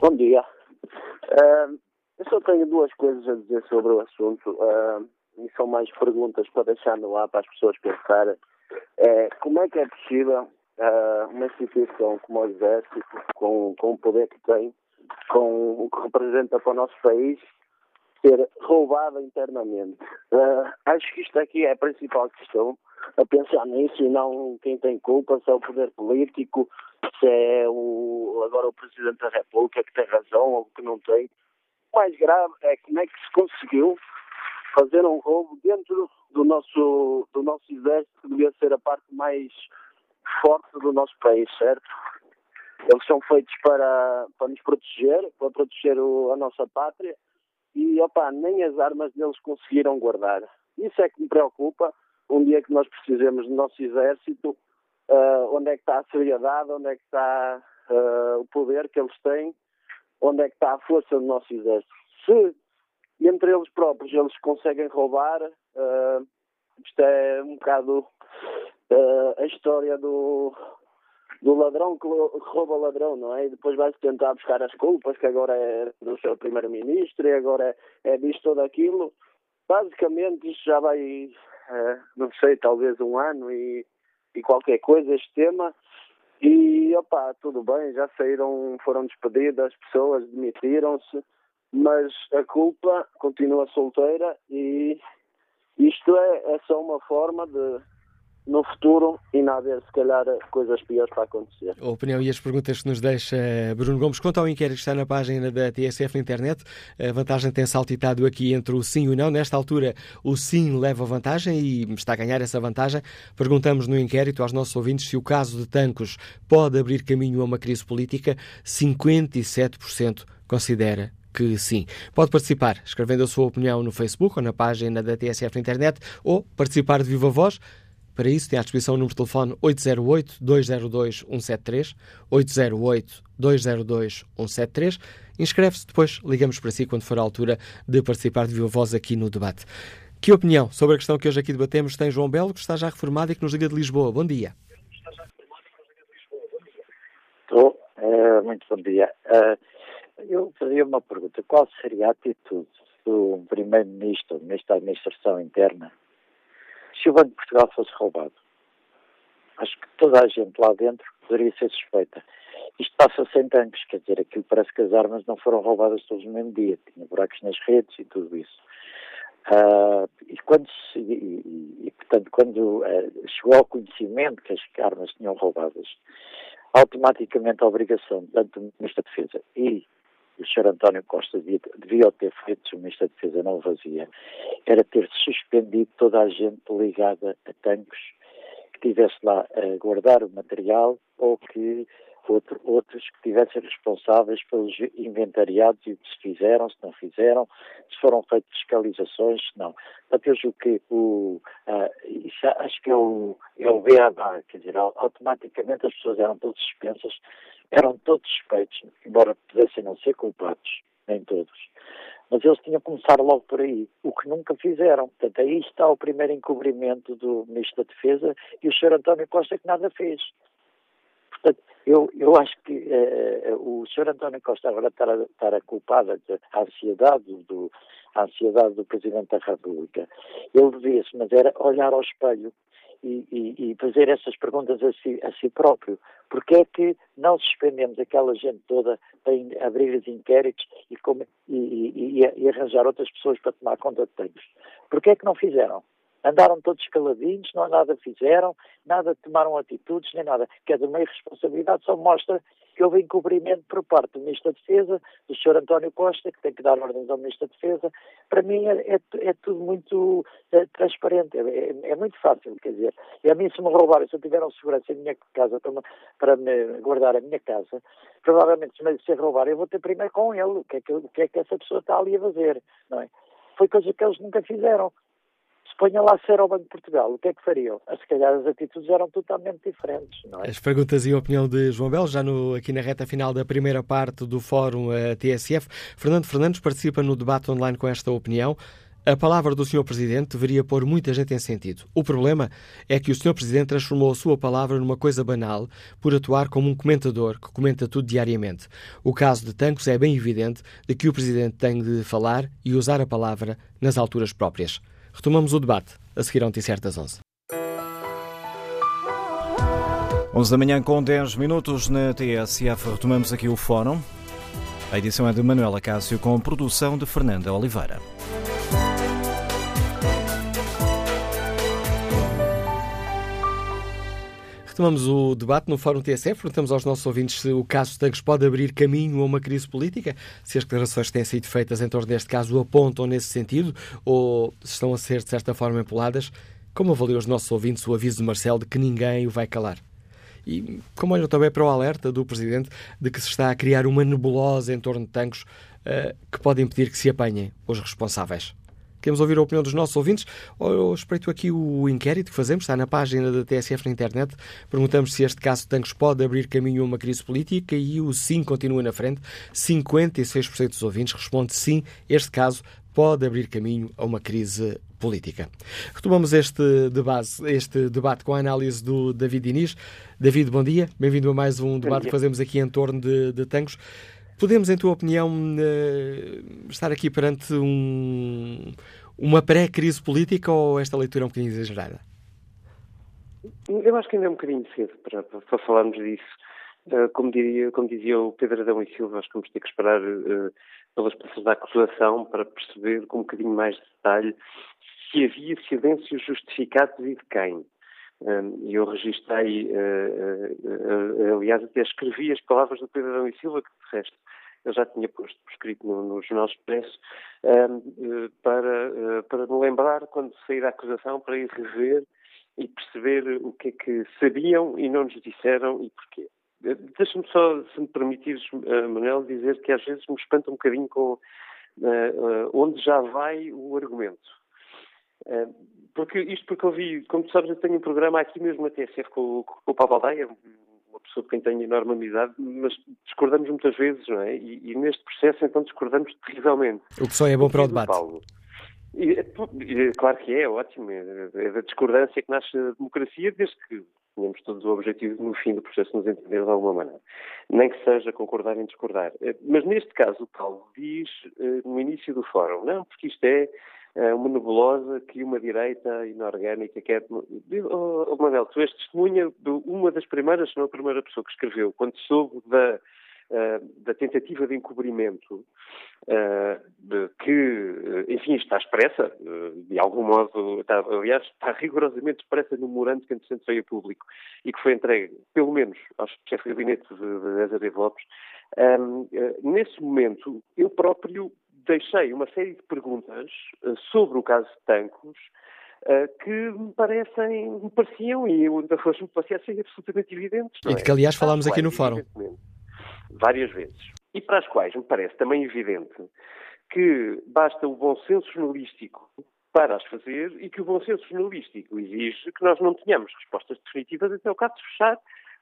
Bom dia. Uh, eu só tenho duas coisas a dizer sobre o assunto. Uh, e são mais perguntas para deixar no ar para as pessoas pensarem, é como é que é possível uh, uma instituição como o Exército, com, com o poder que tem, com o que representa para o nosso país, ser roubada internamente. Uh, acho que isto aqui é a principal questão, a pensar nisso e não quem tem culpa, se é o poder político, se é o, agora o Presidente da República que tem razão ou que não tem. O mais grave é como é que se conseguiu fazer um roubo dentro do nosso, do nosso exército, que devia ser a parte mais forte do nosso país, certo? Eles são feitos para, para nos proteger, para proteger o, a nossa pátria, e opa, nem as armas deles conseguiram guardar. Isso é que me preocupa. Um dia que nós precisemos do nosso exército, uh, onde é que está a seriedade, onde é que está uh, o poder que eles têm, onde é que está a força do nosso exército. Se e entre eles próprios eles conseguem roubar. Uh, isto é um bocado uh, a história do, do ladrão que rouba ladrão, não é? E depois vai-se tentar buscar as culpas, que agora é do seu primeiro-ministro e agora é, é disto ou daquilo. Basicamente, isto já vai, uh, não sei, talvez um ano e, e qualquer coisa, este tema. E, opá, tudo bem, já saíram, foram despedidas, pessoas demitiram-se mas a culpa continua solteira e isto é, é só uma forma de, no futuro, e não haver, se calhar, coisas piores para acontecer. A opinião e as perguntas que nos deixa Bruno Gomes. Quanto ao inquérito que está na página da TSF na internet, a vantagem tem saltitado aqui entre o sim e o não. Nesta altura, o sim leva vantagem e está a ganhar essa vantagem. Perguntamos no inquérito aos nossos ouvintes se o caso de Tancos pode abrir caminho a uma crise política. 57% considera que sim. Pode participar escrevendo a sua opinião no Facebook ou na página da TSF na internet ou participar de viva voz. Para isso, tem à disposição o número de telefone 808-202-173, 808-202-173. Inscreve-se, depois ligamos para si quando for a altura de participar de viva voz aqui no debate. Que opinião sobre a questão que hoje aqui debatemos tem João Belo, que está já reformado e que nos liga de Lisboa? Bom dia. Estou. Uh, muito bom dia. Uh, eu fazia uma pergunta. Qual seria a atitude do Primeiro-Ministro, Ministro da Administração Interna, se o Banco de Portugal fosse roubado? Acho que toda a gente lá dentro poderia ser suspeita. Isto passa sem tanques, quer dizer, aquilo parece que as armas não foram roubadas todos no mesmo dia. Tinha buracos nas redes e tudo isso. Uh, e, quando se, e, e, portanto, quando uh, chegou ao conhecimento que as armas tinham roubadas, automaticamente a obrigação, tanto do Ministro da Defesa e o Sr. António Costa devia, devia ter feito, se o Ministro da Defesa não o fazia, era ter suspendido toda a gente ligada a tanques que estivesse lá a guardar o material ou que outro, outros que tivessem responsáveis pelos inventariados e o se fizeram, se não fizeram, se foram feitas fiscalizações, se não. Eu julgo que o, uh, isso acho que é o, é o quer dizer, automaticamente as pessoas eram todas suspensas, eram todos suspeitos, embora pudessem não ser culpados, nem todos. Mas eles tinham que começar logo por aí, o que nunca fizeram. Portanto, aí está o primeiro encobrimento do Ministro da Defesa e o Sr. António Costa que nada fez. Portanto, eu, eu acho que uh, o Sr. António Costa agora estar a, estar a culpar ansiedade do, a ansiedade do Presidente da República. Ele devia-se, mas era olhar ao espelho e, e, fazer essas perguntas a si, a si próprio. Porque é que não suspendemos aquela gente toda para abrir os inquéritos e, e, arranjar outras pessoas para tomar conta de tantos? Porque é que não fizeram? Andaram todos caladinhos, não nada fizeram, nada tomaram atitudes, nem nada. Que é de uma irresponsabilidade, só mostra que houve encobrimento por parte do Ministro da Defesa, do Sr. António Costa, que tem que dar ordens ao Ministro da Defesa. Para mim é, é, é tudo muito é, transparente, é, é, muito fácil, quer dizer. E a mim se me roubarem, se eu tiver um segurança em minha casa para me, para me guardar a minha casa, provavelmente se me ser roubar eu vou ter primeiro com ele o que, é que, o que é que essa pessoa está ali a fazer, não é? Foi coisa que eles nunca fizeram ponha lá ser ao Banco de Portugal, o que é que fariam? Ah, se calhar as atitudes eram totalmente diferentes, não é? As perguntas e a opinião de João Belo, já no, aqui na reta final da primeira parte do Fórum uh, TSF. Fernando Fernandes participa no debate online com esta opinião. A palavra do Sr. Presidente deveria pôr muita gente em sentido. O problema é que o Sr. Presidente transformou a sua palavra numa coisa banal por atuar como um comentador que comenta tudo diariamente. O caso de Tancos é bem evidente de que o Presidente tem de falar e usar a palavra nas alturas próprias. Retomamos o debate a seguir ao Noticiário das 11. 11 da manhã com 10 minutos na TSF. Retomamos aqui o fórum. A edição é de Manuela Cássio com produção de Fernanda Oliveira. Retomamos o debate no Fórum TSF. Perguntamos aos nossos ouvintes se o caso Tancos pode abrir caminho a uma crise política, se as declarações que têm sido feitas em torno deste caso apontam nesse sentido ou se estão a ser, de certa forma, empoladas. Como avaliam os nossos ouvintes o aviso de Marcelo de que ninguém o vai calar? E como olham também para o alerta do Presidente de que se está a criar uma nebulosa em torno de Tancos uh, que pode impedir que se apanhem os responsáveis? Queremos ouvir a opinião dos nossos ouvintes. Eu respeito aqui o inquérito que fazemos, está na página da TSF na internet. Perguntamos se este caso de Tancos pode abrir caminho a uma crise política e o sim continua na frente. 56% dos ouvintes responde sim, este caso pode abrir caminho a uma crise política. Retomamos este debate, este debate com a análise do David Inês. David, bom dia. Bem-vindo a mais um debate que fazemos aqui em torno de, de Tancos. Podemos, em tua opinião, eh, estar aqui perante um, uma pré-crise política ou esta leitura é um bocadinho exagerada? Eu acho que ainda é um bocadinho cedo para, para falarmos disso. Uh, como, diria, como dizia o Pedro Adão e Silva, acho que vamos ter que esperar uh, pelas peças da acusação para perceber com um bocadinho mais de detalhe se havia silêncios justificados e de quem. E eu registrei, aliás, até escrevi as palavras do Pedro Adão e Silva, que de resto eu já tinha posto por escrito no, no Jornal Expresso, para, uh, para me lembrar, quando sair da acusação, para ir rever e perceber o que é que sabiam e não nos disseram e porquê. Deixa-me só, se me permitires, Manuel, dizer que às vezes me espanta um bocadinho com uh, onde já vai o argumento. Uh, porque isto porque eu vi, como tu sabes, eu tenho um programa aqui mesmo na TSF com, com o Pablo Aldeia, uma pessoa com quem tenho enorme amizade, mas discordamos muitas vezes, não é? E, e neste processo, então, discordamos terrivelmente. O que só é bom para o debate. Paulo. E, e, claro que é, é ótimo. É, é da discordância que nasce a democracia, desde que tenhamos todos o objetivo, no fim do processo, nos entender de alguma maneira. Nem que seja concordar em discordar. Eh, mas neste caso, o Paulo diz eh, no início do fórum, não, porque isto é eh, uma nebulosa que uma direita inorgânica quer. Oh, oh, Manuel, tu és testemunha de uma das primeiras, se não a primeira pessoa que escreveu, quando soube da da tentativa de encobrimento uh, de que, eh, enfim, está expressa, de algum modo, está, aliás, está rigorosamente expressa no memorando que entretanto veio a público e que foi entregue, pelo menos, ao chefe de gabinete de, Azevedo Lopes. Nesse momento, eu próprio deixei uma série de perguntas sobre o caso de Tancos, que me parecem, me pareciam e ainda hoje me parecem absolutamente evidentes. E de que, aliás, falámos aqui no fórum várias vezes. E para as quais me parece também evidente que basta o bom senso jornalístico para as fazer e que o bom senso jornalístico exige que nós não tenhamos respostas definitivas até o caso fechar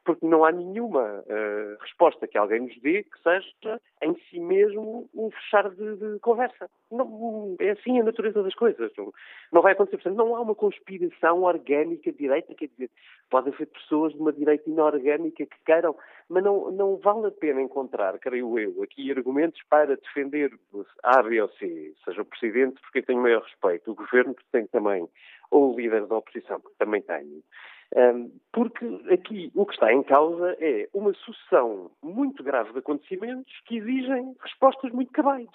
porque não há nenhuma uh, resposta que alguém nos dê que seja em si mesmo um fechar de, de conversa. Não, é assim a natureza das coisas. Não, não, vai acontecer. Portanto, não há uma conspiração orgânica de direita, quer dizer, podem haver pessoas de uma direita inorgânica que queiram, mas não, não vale a pena encontrar, creio eu, aqui argumentos para defender A, B ou C, seja o Presidente, porque eu tenho maior respeito, o Governo, porque tenho também, ou o líder da oposição, porque também tenho. Porque aqui o que está em causa é uma sucessão muito grave de acontecimentos que exigem respostas muito cabais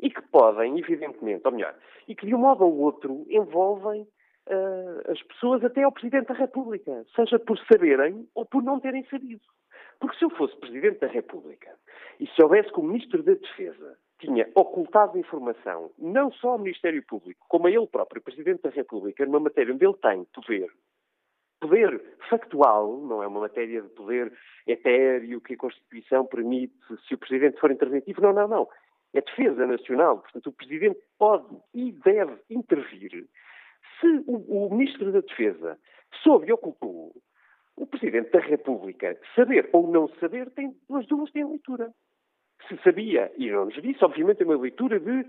e que podem, evidentemente, ou melhor, e que de um modo ou outro envolvem uh, as pessoas até ao Presidente da República, seja por saberem ou por não terem sabido. Porque se eu fosse Presidente da República e se soubesse que o Ministro da Defesa tinha ocultado informação, não só ao Ministério Público, como a ele próprio, Presidente da República, numa matéria onde ele tem poder poder factual, não é uma matéria de poder etéreo que a Constituição permite se o Presidente for interventivo. Não, não, não. É defesa nacional. Portanto, o Presidente pode e deve intervir. Se o, o Ministro da Defesa soube e ocultou, o Presidente da República, saber ou não saber, tem, as duas têm leitura. Se sabia e não nos disse, obviamente é uma leitura de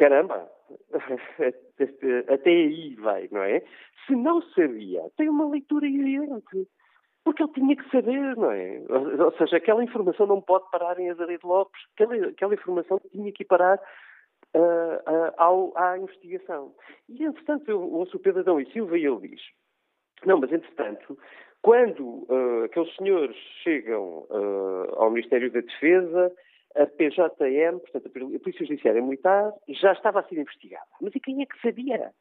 caramba, (laughs) até aí vai, não é? Se não sabia, tem uma leitura evidente. Porque ele tinha que saber, não é? Ou seja, aquela informação não pode parar em Azaredo Lopes, aquela, aquela informação tinha que parar uh, uh, ao, à investigação. E, entretanto, eu ouço o Pedro Adão e Silva e ele diz: não, mas, entretanto, quando uh, aqueles senhores chegam ao Ministério da Defesa a PJM, portanto a Polícia Judiciária Militar, já estava a ser investigada. Mas e quem é que sabia?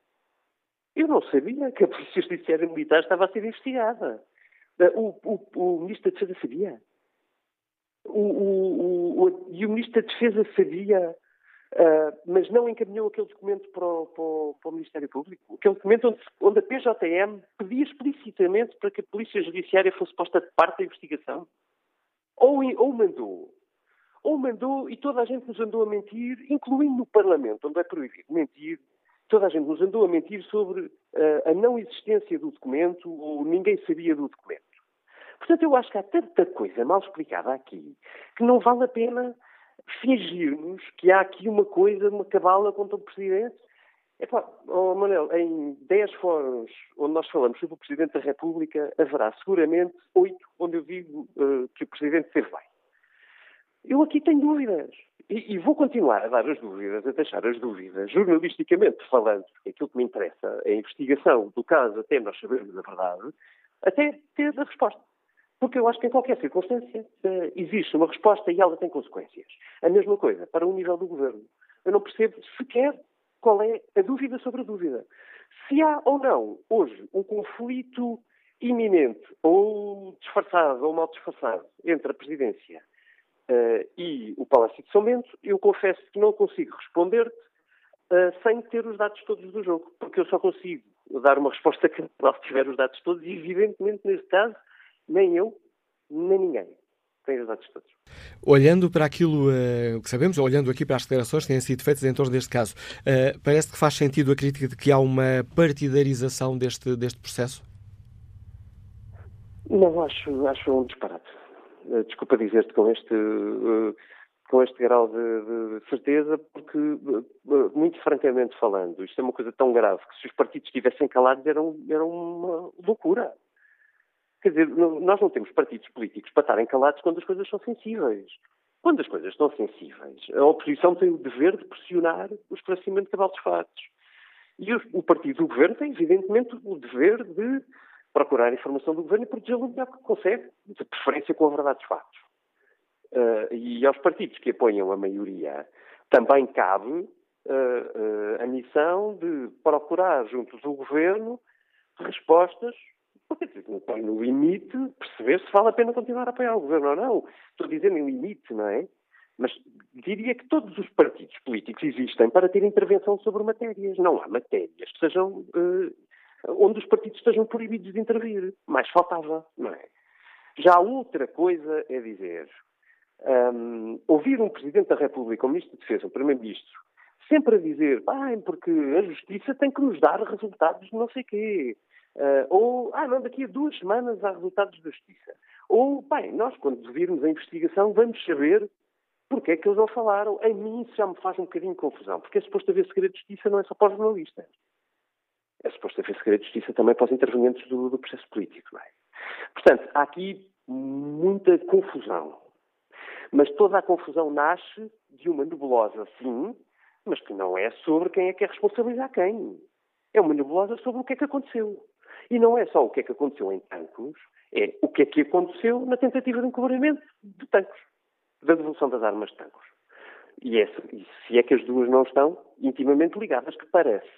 Eu não sabia que a Polícia Judiciária Militar estava a ser investigada. O, o, o Ministro da Defesa sabia. O, e o Ministro da Defesa sabia, uh, mas não encaminhou aquele documento para o, para, o, para o, Ministério Público. Aquele documento onde, onde a PJM pedia explicitamente para que a Polícia Judiciária fosse posta de parte da investigação. Ou, ou mandou ou mandou, e toda a gente nos andou a mentir, incluindo no Parlamento, onde é proibido mentir, toda a gente nos andou a mentir sobre uh, a não existência do documento ou ninguém sabia do documento. Portanto, eu acho que há tanta coisa mal explicada aqui que não vale a pena fingirmos que há aqui uma coisa, uma cabala contra o Presidente. É claro, oh, Manuel, em 10 fóruns onde nós falamos sobre o Presidente da República, haverá seguramente oito onde eu digo uh, que o Presidente esteve bem. Eu aqui tenho dúvidas. E, e, vou continuar a dar as dúvidas, a deixar as dúvidas, jornalisticamente falando, porque aquilo que me interessa é a investigação do caso até nós sabermos a verdade, até ter a resposta. Porque eu acho que em qualquer circunstância uh, existe uma resposta e ela tem consequências. A mesma coisa para o nível do governo. Eu não percebo sequer qual é a dúvida sobre a dúvida. Se há ou não, hoje, um conflito iminente, ou disfarçado ou mal disfarçado, entre a Presidência uh, e o Palácio de São Bento, eu confesso que não consigo responder-te uh, sem ter os dados todos do jogo, porque eu só consigo dar uma resposta que se tiver os dados todos, e evidentemente neste caso, nem eu, nem ninguém. Tem os dados todos. Olhando para aquilo uh, que sabemos, olhando aqui para as declarações que têm sido feitas em torno deste caso, uh, parece que faz sentido a crítica de que há uma partidarização deste, deste processo? Não, acho, acho um disparate. Uh, desculpa dizer-te com este com este grau de, de, certeza, porque, muito francamente falando, isto é uma coisa tão grave que se os partidos estivessem calados era, um, era uma loucura. Quer dizer, nós não temos partidos políticos para estarem calados quando as coisas são sensíveis. Quando as coisas estão sensíveis, a oposição tem o dever de pressionar o esclarecimento de cabal dos fatos. E o partido do governo tem, evidentemente, o dever de procurar informação do governo e protegê-lo o melhor que consegue, de preferência com a verdade dos fatos. Uh, e aos partidos que apoiam a maioria também cabe uh, uh, a missão de procurar junto do governo respostas no limite, perceber se vale a pena continuar a apoiar o governo ou não. Estou dizer no limite, não é? Mas diria que todos os partidos políticos existem para ter intervenção sobre matérias. Não há matérias que sejam uh, onde os partidos estejam proibidos de intervir. Mais faltava, não é? Já outra coisa é dizer, um, ouvir um Presidente da República, um Ministro de Defesa, um Primeiro-Ministro, sempre a dizer, ah, porque a Justiça tem que nos dar resultados de não sei quê. Uh, ou, ah, não, daqui a duas semanas há resultados da justiça. Ou, bem, nós, quando virmos a investigação, vamos saber porque é que eles não falaram. A mim isso já me faz um bocadinho confusão, porque é suposto haver segredo de justiça não é só para os jornalistas. É suposto haver segredo de justiça também para os intervenientes do, do processo político, é? Portanto, há aqui muita confusão. Mas toda a confusão nasce de uma nebulosa, sim, mas que não é sobre quem é que é responsabilizar quem. É uma nebulosa sobre o que é que aconteceu. E não é só o que é que aconteceu em Tancos, é o que é que aconteceu na tentativa de encobrimento de Tancos, da devolução das armas de Tancos. E, é, e se é que as duas não estão intimamente ligadas, que parece.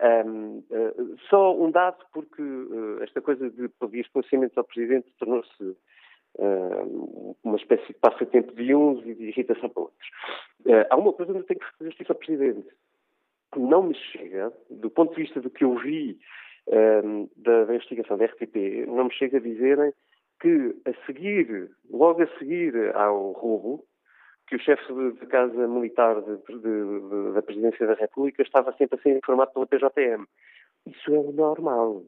Um, uh, eh, só um dado, porque uh, esta coisa de pedir esclarecimentos ao Presidente tornou-se uh, uma espécie de passatempo de uns e de irritação para outros. há uma coisa que eu tenho que fazer justiça ao Presidente. Não me chega, do ponto de vista do que eu vi da, da, investigação da RTP não me chega a dizerem que a seguir, logo a seguir ao roubo, que o chefe da Casa Militar de, de, de, da Presidência da República estava sempre a ser informado pela PJM. Isso é normal.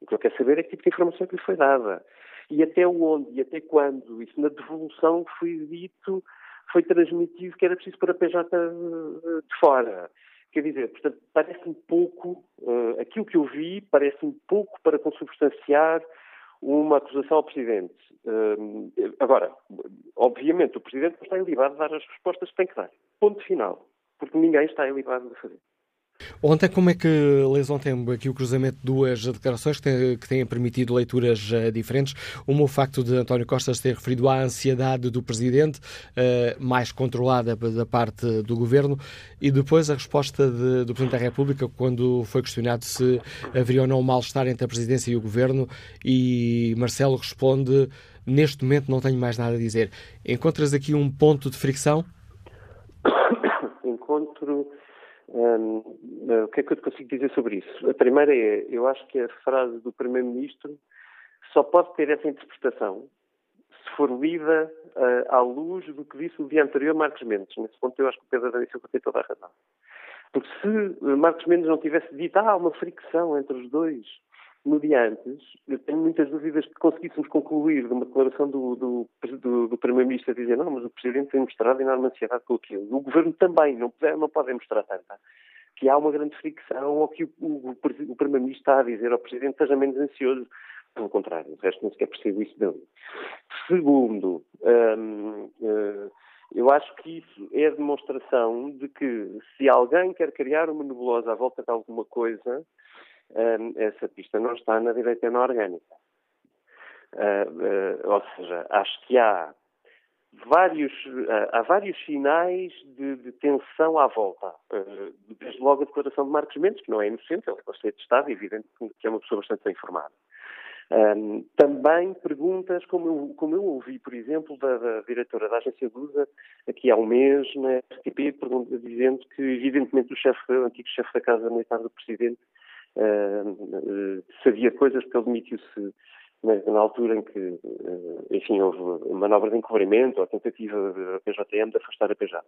O que eu quero saber é que tipo de informação que lhe foi dada. E até onde e até quando. Isso na devolução foi dito, foi transmitido que era preciso pôr a PJ de fora. Quer dizer, portanto, parece-me pouco, uh, aquilo que eu vi, parece-me pouco para consubstanciar uma acusação ao Presidente. Uh, agora, obviamente, o Presidente não está ilibado de dar as respostas que tem que dar. Ponto final. Porque ninguém está ilibado de fazer. Ontem, como é que lês ontem aqui o cruzamento de duas declarações que têm, que têm permitido leituras uh, diferentes? Uma, o facto de António Costa ter referido à ansiedade do Presidente, uh, mais controlada da parte do Governo, e depois a resposta de, do Presidente da República quando foi questionado se haveria ou não um mal-estar entre a Presidência e o Governo, e Marcelo responde, neste momento não tenho mais nada a dizer. Encontras aqui um ponto de fricção? (coughs) Um, o que é que eu te consigo dizer sobre isso? A primeira é, eu acho que a frase do Primeiro-Ministro só pode ter essa interpretação se for lida uh, à luz do que disse o dia anterior Marcos Mendes. Nesse ponto eu acho que o Pedro Adão tem toda a razão. Porque se Marcos Mendes não tivesse dito, ah, há uma fricção entre os dois, no dia antes, eu tenho muitas dúvidas que conseguíssemos concluir de uma declaração do, do, do, do Primeiro-Ministro a dizer não, mas o Presidente tem mostrado enorme ansiedade com aquilo. O Governo também não pode, não pode mostrar tanta. Que há uma grande fricção ou que o, o, o Primeiro-Ministro está a dizer ao Presidente seja menos ansioso. Pelo contrário, o resto não sequer percebo isso dele. Segundo, hum, hum, eu acho que isso é a demonstração de que se alguém quer criar uma nebulosa à volta de alguma coisa, essa pista não está na direita orgânica. Uh, uh, ou seja, acho que há vários, uh, há vários sinais de, de, tensão à volta. desde logo a declaração de Marcos Mendes, que não é inocente, ele é Conselheiro de Estado, evidente que é uma pessoa bastante bem informada. Um, também perguntas, como eu, como eu ouvi, por exemplo, da, da diretora da agência Lusa, aqui há um mês, na RTP, dizendo que, evidentemente, o, chefe, o antigo chefe da Casa Militar do Presidente sabia coisas porque ele demitiu-se na altura em que, eh, enfim, houve manobra de encobrimento ou tentativa da PJM de afastar a PJ.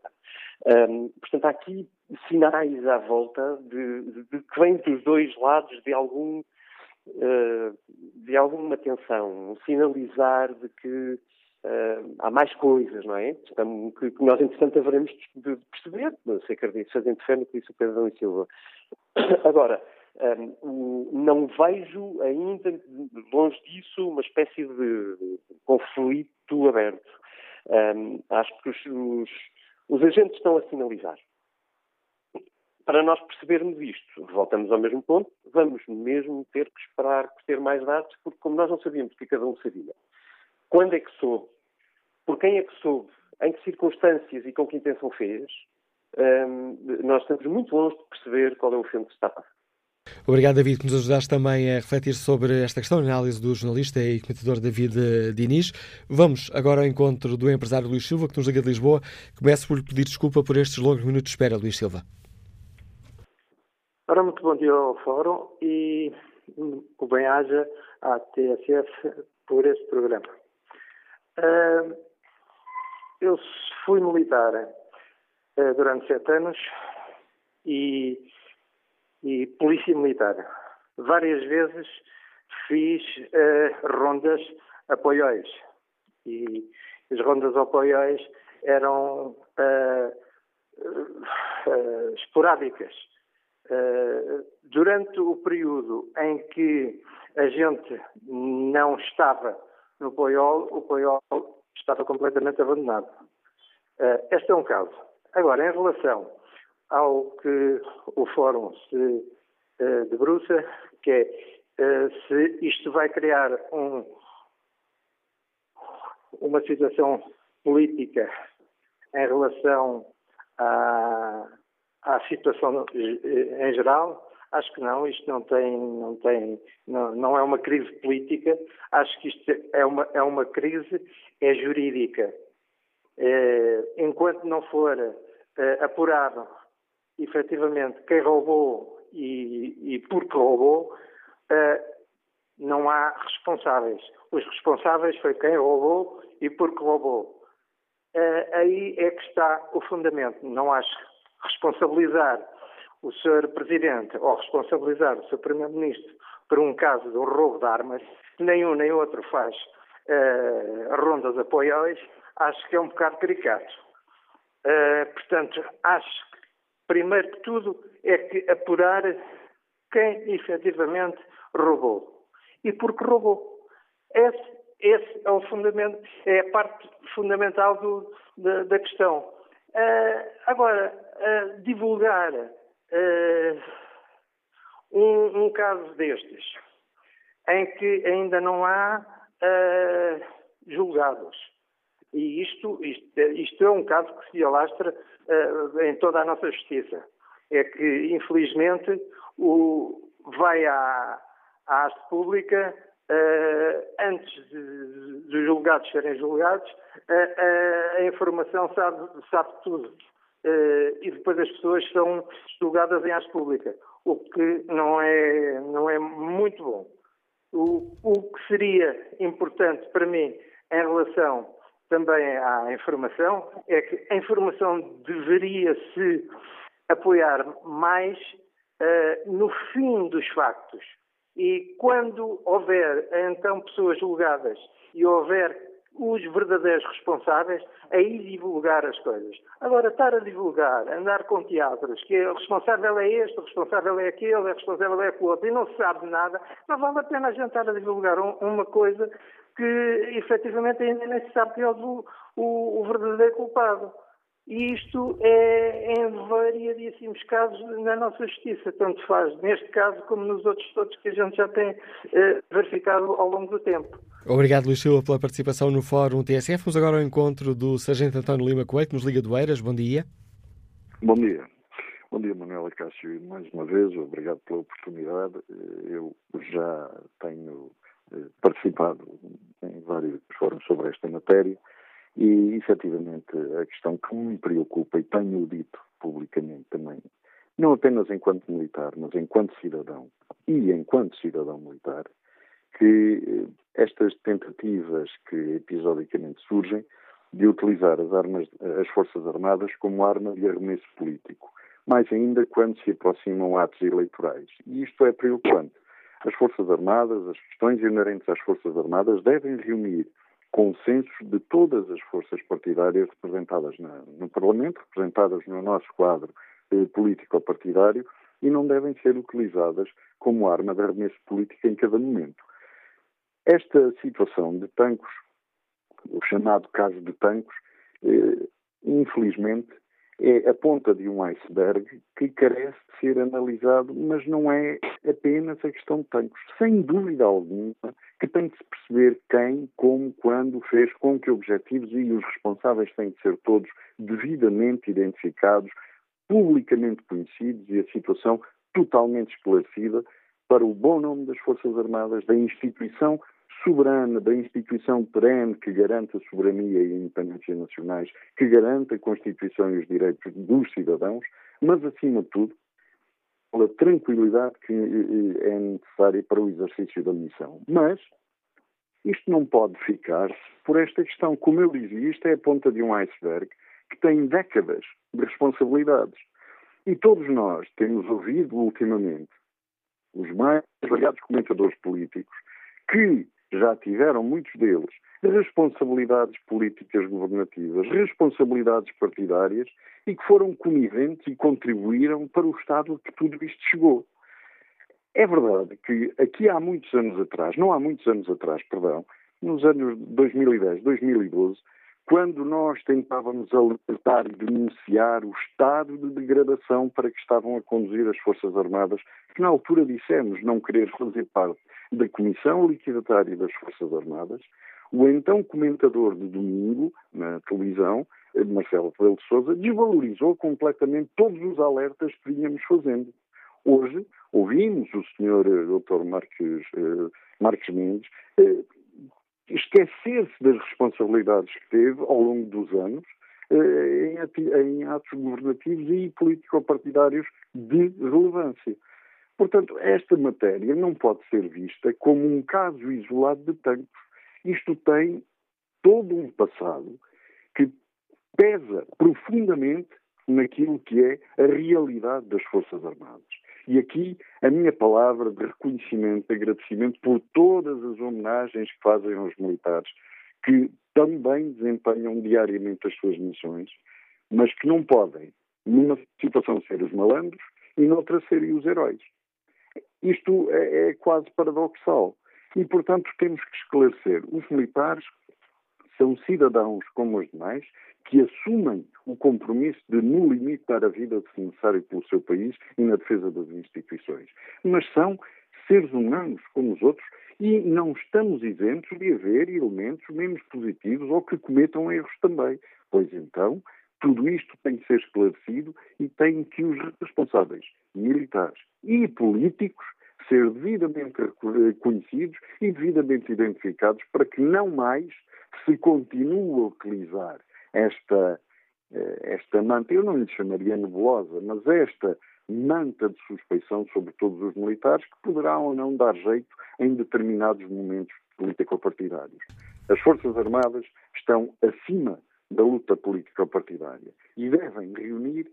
Um, portanto, há aqui sinais à volta de, de, de, que vêm dos dois lados de algum uh, de alguma tensão, sinalizar de que Uh, há mais coisas, não é? Que, que nós, entretanto, haveremos de perceber, se acredito, fazendo fé no que disse o Pedro e Silva. Agora, um, não vejo ainda, longe disso, uma espécie de conflito aberto. Um, acho que os, os, os agentes estão a sinalizar. Para nós percebermos isto, voltamos ao mesmo ponto, vamos mesmo ter que esperar por ter mais dados, porque como nós não sabíamos o que cada um sabia, quando é que soube, por quem é que soube, em que circunstâncias e com que intenção fez, um, nós estamos muito longe de perceber qual é o filme que está a passar. Obrigado, David, por nos ajudaste também a refletir sobre esta questão, a análise do jornalista e comentador David Diniz. Vamos agora ao encontro do empresário Luís Silva, que nos liga de Lisboa. Começo por lhe pedir desculpa por estes longos minutos de espera, Luís Silva. Ora, muito bom dia ao Fórum e o bem-aja à TSF por este programa. Eu fui militar uh, durante sete anos e e polícia militar. Várias vezes fiz uh, rondas apoiais e as rondas apoiais eram uh, esporádicas. durante o período em que a gente não estava no Poiol, o Poiol estava completamente abandonado. este é um caso. Agora, em relação ao que o Fórum se uh, debruça, que é uh, se isto vai criar um, uma situação política em relação à, à situação eh, em geral, acho que não, isto não tem, não tem, não, não é uma crise política, acho que isto é uma, é uma crise é jurídica. É, enquanto não for é, apurado efetivamente, quem roubou e, e porque roubou, uh, não há responsáveis. Os responsáveis foi quem roubou e porque roubou. Uh, aí é que está o fundamento. Não acho responsabilizar o Sr. Presidente ou responsabilizar o Sr. Primeiro-Ministro por um caso de roubo de armas, nenhum nem outro faz uh, rondas apoiais, acho que é um bocado caricato. Uh, portanto, acho primeiro que tudo, é que apurar quem efetivamente roubou. E porque roubou. Esse, esse é o fundamento, é a parte fundamental do, da, da, questão. Uh, agora, uh, divulgar uh, um, um, caso destes, em que ainda não há julgados, e isto, isto, isto, é um caso que se alastra uh, em toda a nossa justiça. É que, infelizmente, o, vai à, à arte pública uh, antes dos julgados serem julgados, uh, a informação sabe, sabe tudo. e depois as pessoas são julgadas em arte pública, o que não é, não é muito bom. O, o que seria importante para mim em relação também à informação é que a informação deveria se apoiar mais uh, no fim dos factos. E quando houver então pessoas julgadas e houver os verdadeiros responsáveis, aí divulgar as coisas. Agora, estar a divulgar, andar com teatros, que o responsável é este, o responsável é aquele, o responsável é aquele outro, e não se sabe nada, não vale a pena a gente estar a divulgar um, uma coisa que efetivamente ainda nem se sabe quem é o, o, o verdadeiro culpado. E isto é em variadíssimos casos na nossa justiça, tanto faz neste caso como nos outros todos que a gente já tem eh, verificado ao longo do tempo. Obrigado, Luís Silva, pela participação no Fórum TSF. Vamos agora ao encontro do Sargento António Lima Coelho, nos Liga do Eiras. Bom dia. Bom dia. Bom dia, Manuela Cássio, mais uma vez, obrigado pela oportunidade. Eu já tenho eh, participado em vários fóruns sobre esta matéria e, efetivamente, a questão que me preocupa, e tenho dito publicamente também, não apenas enquanto militar, mas enquanto cidadão e enquanto cidadão militar, que estas tentativas que episodicamente surgem de utilizar as, armas, as Forças Armadas como arma de arremesso político, mais ainda quando se aproximam atos eleitorais. E isto é preocupante. As Forças Armadas, as questões inerentes às Forças Armadas devem reunir consensos de todas as forças partidárias representadas na, no Parlamento, representadas no nosso quadro eh, político-partidário, e não devem ser utilizadas como arma de arremesso político em cada momento. Esta situação de Tancos, o chamado caso de Tancos, eh, infelizmente é a ponta de um iceberg que carece de ser analisado, mas não é apenas a questão de Tancos. Sem dúvida alguma que tem de se perceber quem, como, quando fez, com que objetivos e os responsáveis têm de ser todos devidamente identificados, publicamente conhecidos e a situação totalmente esclarecida para o bom nome das Forças Armadas, da instituição soberana, da instituição perene que garante a soberania e a independência nacionais, que garante a Constituição e os direitos dos cidadãos, mas, acima de tudo, pela tranquilidade que eh, é necessária para o exercício da missão. Mas isto não pode ficar por esta questão. Como eu dizia, isto é a ponta de um iceberg que tem décadas de responsabilidades. E todos nós temos ouvido ultimamente os mais variados comentadores políticos que já tiveram muitos deles responsabilidades políticas governativas, responsabilidades partidárias e que foram coniventes e contribuíram para o estado a que tudo isto chegou. É verdade que aqui há muitos anos atrás, não há muitos anos atrás, perdão, nos anos 2010, 2012, quando nós tentávamos alertar e denunciar o estado de degradação para que estavam a conduzir as Forças Armadas, que na altura dissemos não querer fazer parte da Comissão Liquidatária das Forças Armadas, o então comentador de domingo, na televisão, Marcelo Rebelo de desvalorizou completamente todos os alertas que vínhamos fazendo. Hoje, ouvimos o senhor eh, Dr. Marques, eh, Marques Mendes eh, esquecer-se das responsabilidades que teve ao longo dos anos em, em atos governativos e político-partidários de relevância. Portanto, esta matéria não pode ser vista como um caso isolado de tantos. Isto tem todo um passado que pesa profundamente naquilo que é a realidade das Forças Armadas. E aqui a minha palavra de reconhecimento, de agradecimento por todas as homenagens que fazem aos militares, que também desempenham diariamente as suas missões, mas que não podem, numa situação, ser os malandros e noutra serem os heróis. Isto é, é quase paradoxal. E, portanto, temos que esclarecer. Os militares são cidadãos como os demais que assumem o compromisso de, no limite, dar a vida se necessário pelo seu país e na defesa das instituições. Mas são seres humanos como os outros e não estamos isentos de haver elementos menos positivos ou que cometam erros também. Pois então, tudo isto tem que ser esclarecido e tem que os responsáveis militares e políticos ser devidamente conhecidos e devidamente identificados para que não mais se continue a utilizar esta, eh, esta manta, eu não lhe chamaria nebulosa, mas esta manta de suspeição sobre todos os militares que poderá ou não dar jeito em determinados momentos político-partidários. As Forças Armadas estão acima da luta político-partidária e devem reunir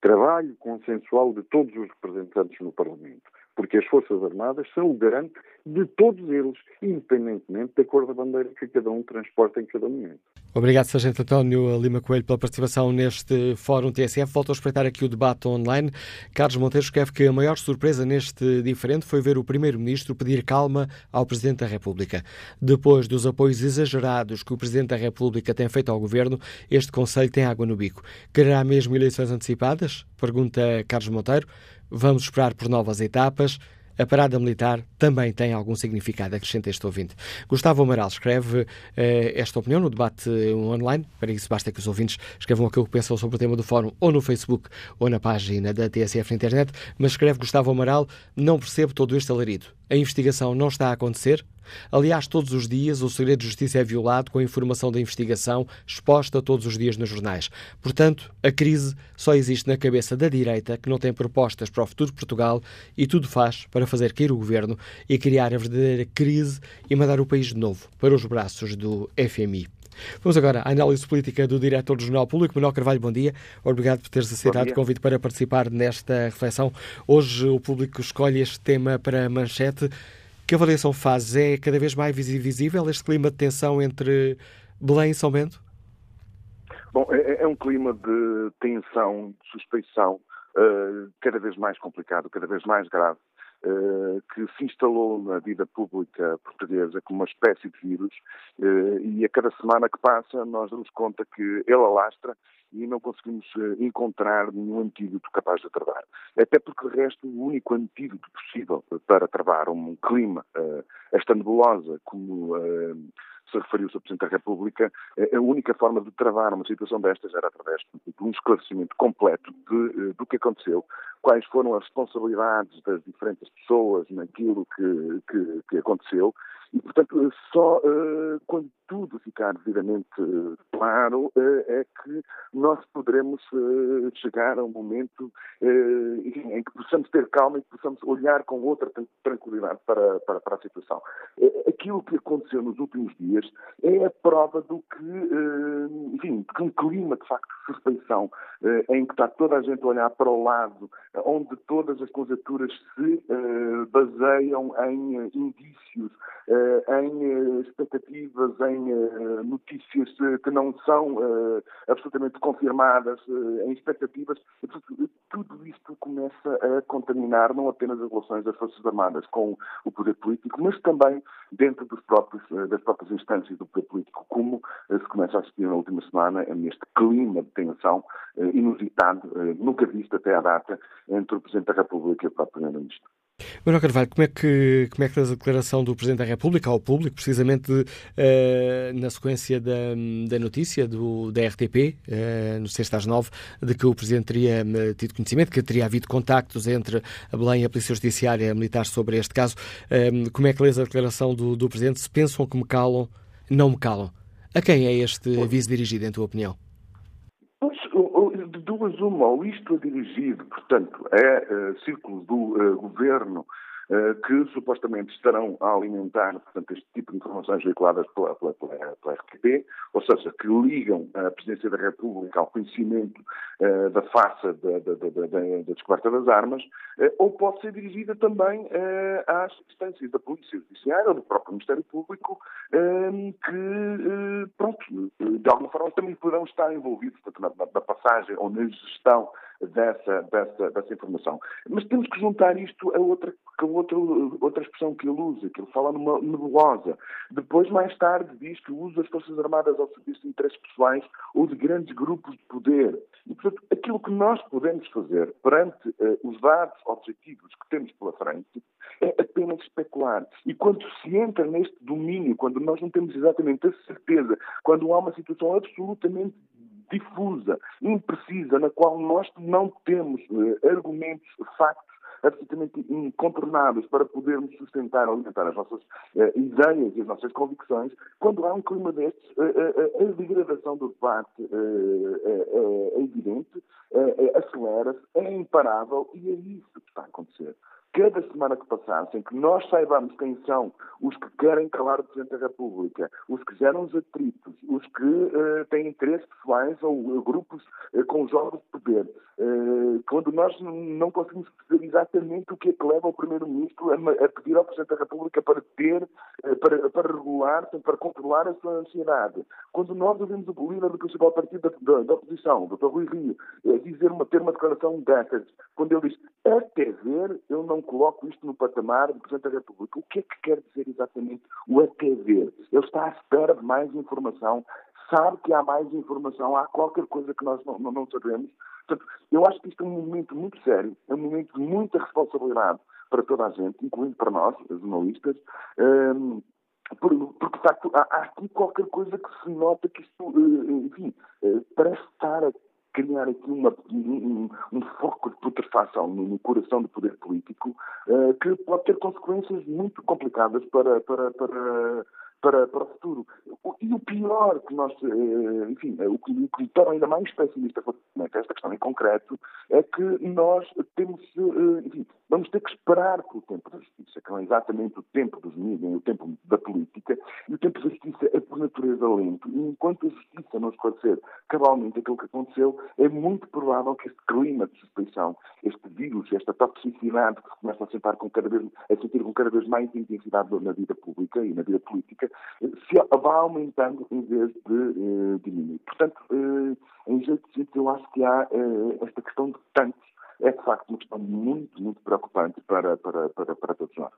trabalho consensual de todos os representantes no Parlamento porque as Forças Armadas são o garante de todos eles, independentemente da cor da bandeira que cada um transporta em cada momento. Obrigado, Sargento António Lima Coelho, pela participação neste Fórum TSF. Volto a espreitar aqui o debate online. Carlos Monteiro escreve que a maior surpresa neste diferente foi ver o Primeiro-Ministro pedir calma ao Presidente da República. Depois dos apoios exagerados que o Presidente da República tem feito ao Governo, este Conselho tem água no bico. Quererá mesmo eleições antecipadas? Pergunta Carlos Monteiro. Vamos esperar por novas etapas. A parada militar também tem algum significado, acrescenta este ouvinte. Gustavo Amaral escreve eh, esta opinião no debate online. Para isso, basta que os ouvintes escrevam aquilo que pensam sobre o tema do fórum ou no Facebook ou na página da TSF na internet. Mas escreve Gustavo Amaral: não percebo todo este alarido. A investigação não está a acontecer? Aliás, todos os dias o segredo de justiça é violado com a informação da investigação exposta todos os dias nos jornais. Portanto, a crise só existe na cabeça da direita, que não tem propostas para o futuro de Portugal e tudo faz para fazer cair o governo e criar a verdadeira crise e mandar o país de novo para os braços do FMI. Vamos agora à análise política do diretor do Jornal Público, Manuel Carvalho. Bom dia. Obrigado por teres aceitado o convite para participar nesta reflexão. Hoje o público escolhe este tema para manchete. Que avaliação faz? É cada vez mais visível este clima de tensão entre Belém e São Bento? Bom, é, é um clima de tensão, de suspeição, uh, cada vez mais complicado, cada vez mais grave. Eh, que se instalou na vida pública portuguesa como uma espécie de vírus eh, e a cada semana que passa nós damos conta que ele alastra e não conseguimos eh, encontrar nenhum antídoto capaz de travar. Até porque, de resto, o único antídoto possível para travar um clima, esta nebulosa, como se referiu o Sr. Presidente da República, eh, a única forma de travar uma situação destas era através de um esclarecimento completo de, eh, do que aconteceu, quais foram as responsabilidades das diferentes pessoas naquilo que, que, que aconteceu e, portanto, só uh, quando tudo ficar devidamente uh, claro uh, é que nós poderemos chegar a um momento em que possamos ter calma e que possamos olhar com outra tranquilidade para, para, para, a situação. Aquilo que aconteceu nos últimos dias é a prova do que, enfim, que um clima de facto de suspeição em que está toda a gente a olhar para o lado, onde todas as conjecturas se baseiam em indícios eh, em eh, expectativas, em eh, notícias que não são absolutamente confirmadas, em expectativas. Tudo isto começa a contaminar não apenas as relações das Forças Armadas com o poder político, mas também dentro próprios, das próprias instâncias do poder político, como se começa a assistir na última semana neste clima de tensão inusitado, nunca visto até à data, entre o Presidente da República e o próprio Primeiro-Ministro. Manuel Carvalho, como é que como é que a declaração do Presidente da República ao público, precisamente uh, na sequência da, da notícia do, da RTP, uh, no sexta às nove, de que o Presidente teria uh, tido conhecimento, que teria havido contactos entre a Belém e a Polícia Judiciária Militar sobre este caso. como é que lês a declaração do, do Presidente? Se pensam que me calam, não me calam. A quem é este aviso dirigido, em tua opinião? Duas uma, ou isto é dirigido, portanto, é uh, círculo do uh, governo eh, que supostamente estarão a alimentar portanto, este tipo de informações veiculadas pela, pela, pela, pela RTP, ou seja, que ligam a Presidência da República ao conhecimento uh, da farsa da, da, da, da, descoberta das armas, uh, ou pode ser dirigida também uh, às instâncias da Polícia Judiciária ou do próprio Ministério Público, que, de alguma forma também poderão estar envolvidos portanto, na, na passagem ou na gestão dessa, dessa, dessa informação. Mas temos que juntar isto a outra, a outra, outra expressão que ele usa, que ele fala numa nebulosa. Depois, mais tarde, diz que usa as Forças Armadas ao serviço de interesses pessoais ou de grandes grupos de poder. E, portanto, aquilo que nós podemos fazer perante uh, os dados objetivos que temos pela frente é apenas especular. E quando se entra neste domínio, quando nós não temos exatamente a certeza, quando há uma situação absolutamente difusa, imprecisa, na qual nós não temos uh, argumentos, factos absolutamente incontornáveis para podermos sustentar, alimentar as nossas uh, ideias e as nossas convicções, quando há um clima destes, uh, uh, a degradação do debate é evidente, acelera-se, é imparável e é isso que está a acontecer cada semana que passa, sem que nós saibamos quem são os que querem calar o Presidente da República, os que geram os atritos, os que uh, têm interesses pessoais ou uh, grupos uh, com jogos de poder, quando nós não conseguimos perceber exatamente o que é que leva o Primeiro-Ministro a, a, pedir ao Presidente da República para ter, para, para regular, para controlar a sua ansiedade, quando nós ouvimos o líder do principal partido da, da, da oposição, o Dr. Rui Rio, dizer uma, ter uma declaração dessas, quando ele diz até ver, eu não coloco isto no patamar do Presidente da República. O que é que quer dizer exatamente o até ver? Ele está à espera de mais informação, sabe que há mais informação, há qualquer coisa que nós não, não, não sabemos. Portanto, eu acho que isto é um momento muito sério, é um momento de muita responsabilidade para toda a gente, incluindo para nós, jornalistas, um, porque, de facto, há, há, aqui qualquer coisa que se nota que isto, eh, enfim, eh, parece estar a criar aqui uma, um, um, foco de putrefação no, coração do poder político uh, que pode ter consequências muito complicadas para, para, para para, para o futuro. E o pior que nós, eh, enfim, o que me torna ainda mais pessimista relativamente a esta questão em concreto é que nós temos, eh, enfim, vamos ter que esperar pelo tempo da justiça, que não é exatamente o tempo dos mídias, o tempo da política, e o tempo da justiça é por natureza lento. E enquanto a justiça não esclarecer cabalmente aquilo que aconteceu, é muito provável que este clima de suspeição, este vírus, esta toxicidade que se começa a sentir com cada vez, a sentir com cada vez mais intensidade na vida pública e na vida política, se vai aumentando em vez de uh, diminuir. Portanto, uh, em jeito de eu acho que há uh, esta questão de tantos, é de facto uma questão muito, muito preocupante para, para, para, para todos nós.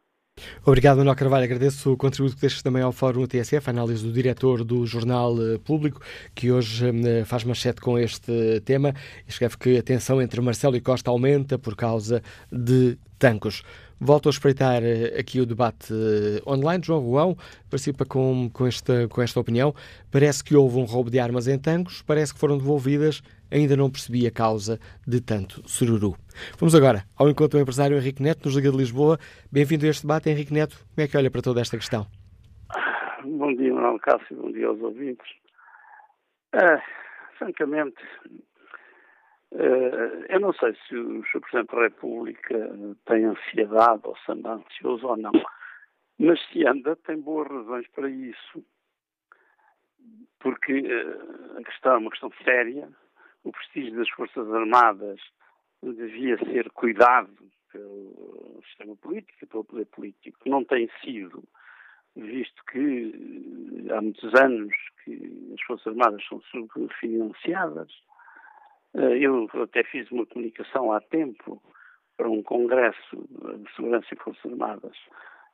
Obrigado, Manuel Carvalho. Agradeço o contributo que deixas também ao Fórum TSF, a análise do diretor do Jornal Público, que hoje faz manchete com este tema. Escreve que a tensão entre Marcelo e Costa aumenta por causa de tancos. Volto a espreitar eh, aqui o debate eh, online. João Ruão participa com, com, esta, com esta opinião. Parece que houve um roubo de armas em Tancos, parece que foram devolvidas. Ainda não percebi a causa de tanto sururu. Vamos agora ao encontro do empresário Henrique Neto, nos Liga de Lisboa. Bem-vindo a este debate, Henrique Neto. Como é que olha para toda esta questão? Bom dia, Manuel Cássio. Bom dia aos ouvintes. É, francamente, eu não sei se o Sr. Presidente da República tem ansiedade ou se anda ansioso ou não, mas se anda, tem boas razões para isso. Porque eh, a questão é uma questão séria, o prestígio das Forças Armadas devia ser cuidado pelo sistema político e pelo poder político. Não tem sido, visto que há muitos anos que as Forças Armadas são subfinanciadas eh, eu até fiz uma comunicação há tempo para um congresso de segurança e forças armadas,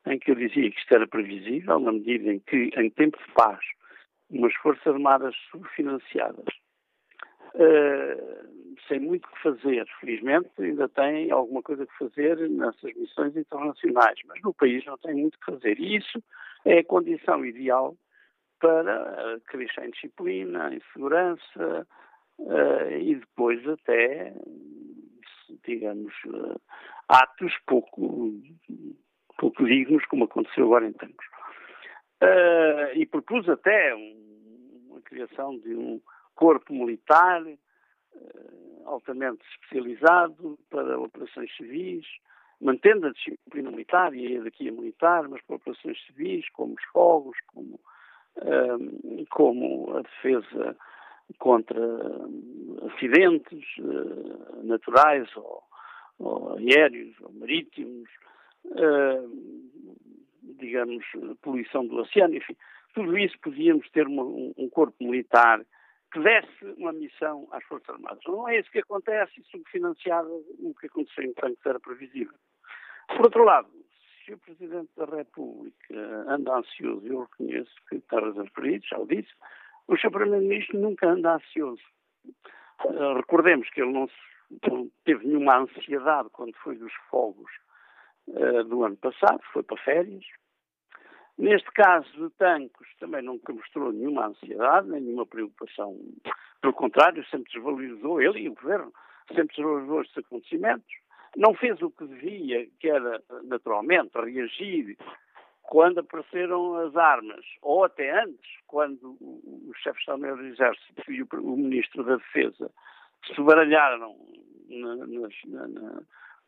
em que eu dizia que isto era previsível, na medida em que, em tempo de paz, umas forças armadas subfinanciadas, uh, sem muito que fazer, felizmente ainda tem alguma coisa que fazer nessas missões internacionais, mas no país não tem muito que fazer. E isso é a condição ideal para crescer em disciplina, em segurança, uh, e depois até, digamos, uh, atos pouco, pouco dignos, como aconteceu agora em Tancos. Uh, e propus até um, a criação de um corpo militar altamente especializado para operações civis, mantendo a disciplina militar e a hierarquia militar, mas para operações civis, como os fogos, como, como a defesa contra acidentes uh, naturais ou, ou, aéreos ou marítimos, uh, digamos, poluição do oceano, enfim, tudo isso podíamos ter uma, um, corpo militar que desse uma missão às Forças Armadas. Não é isso que acontece, subfinanciado o que aconteceu em Franco era previsível. Por outro lado, se o Presidente da República anda ansioso, eu reconheço que está razão por isso, já o disse, o Sr. Primeiro-Ministro nunca anda ansioso. Uh, recordemos que ele não, teve nenhuma ansiedade quando foi dos fogos uh, do ano passado, foi para férias. Neste caso de Tancos, também nunca mostrou nenhuma ansiedade, nem nenhuma preocupação. Pelo contrário, sempre desvalorizou, ele e o Governo, sempre desvalorizou estes acontecimentos. Não fez o que devia, que era, naturalmente, reagir quando apareceram as armas, ou até antes, quando o, chefe de Estado-Maior do Exército e o, Ministro da Defesa se baralharam na, nas, na,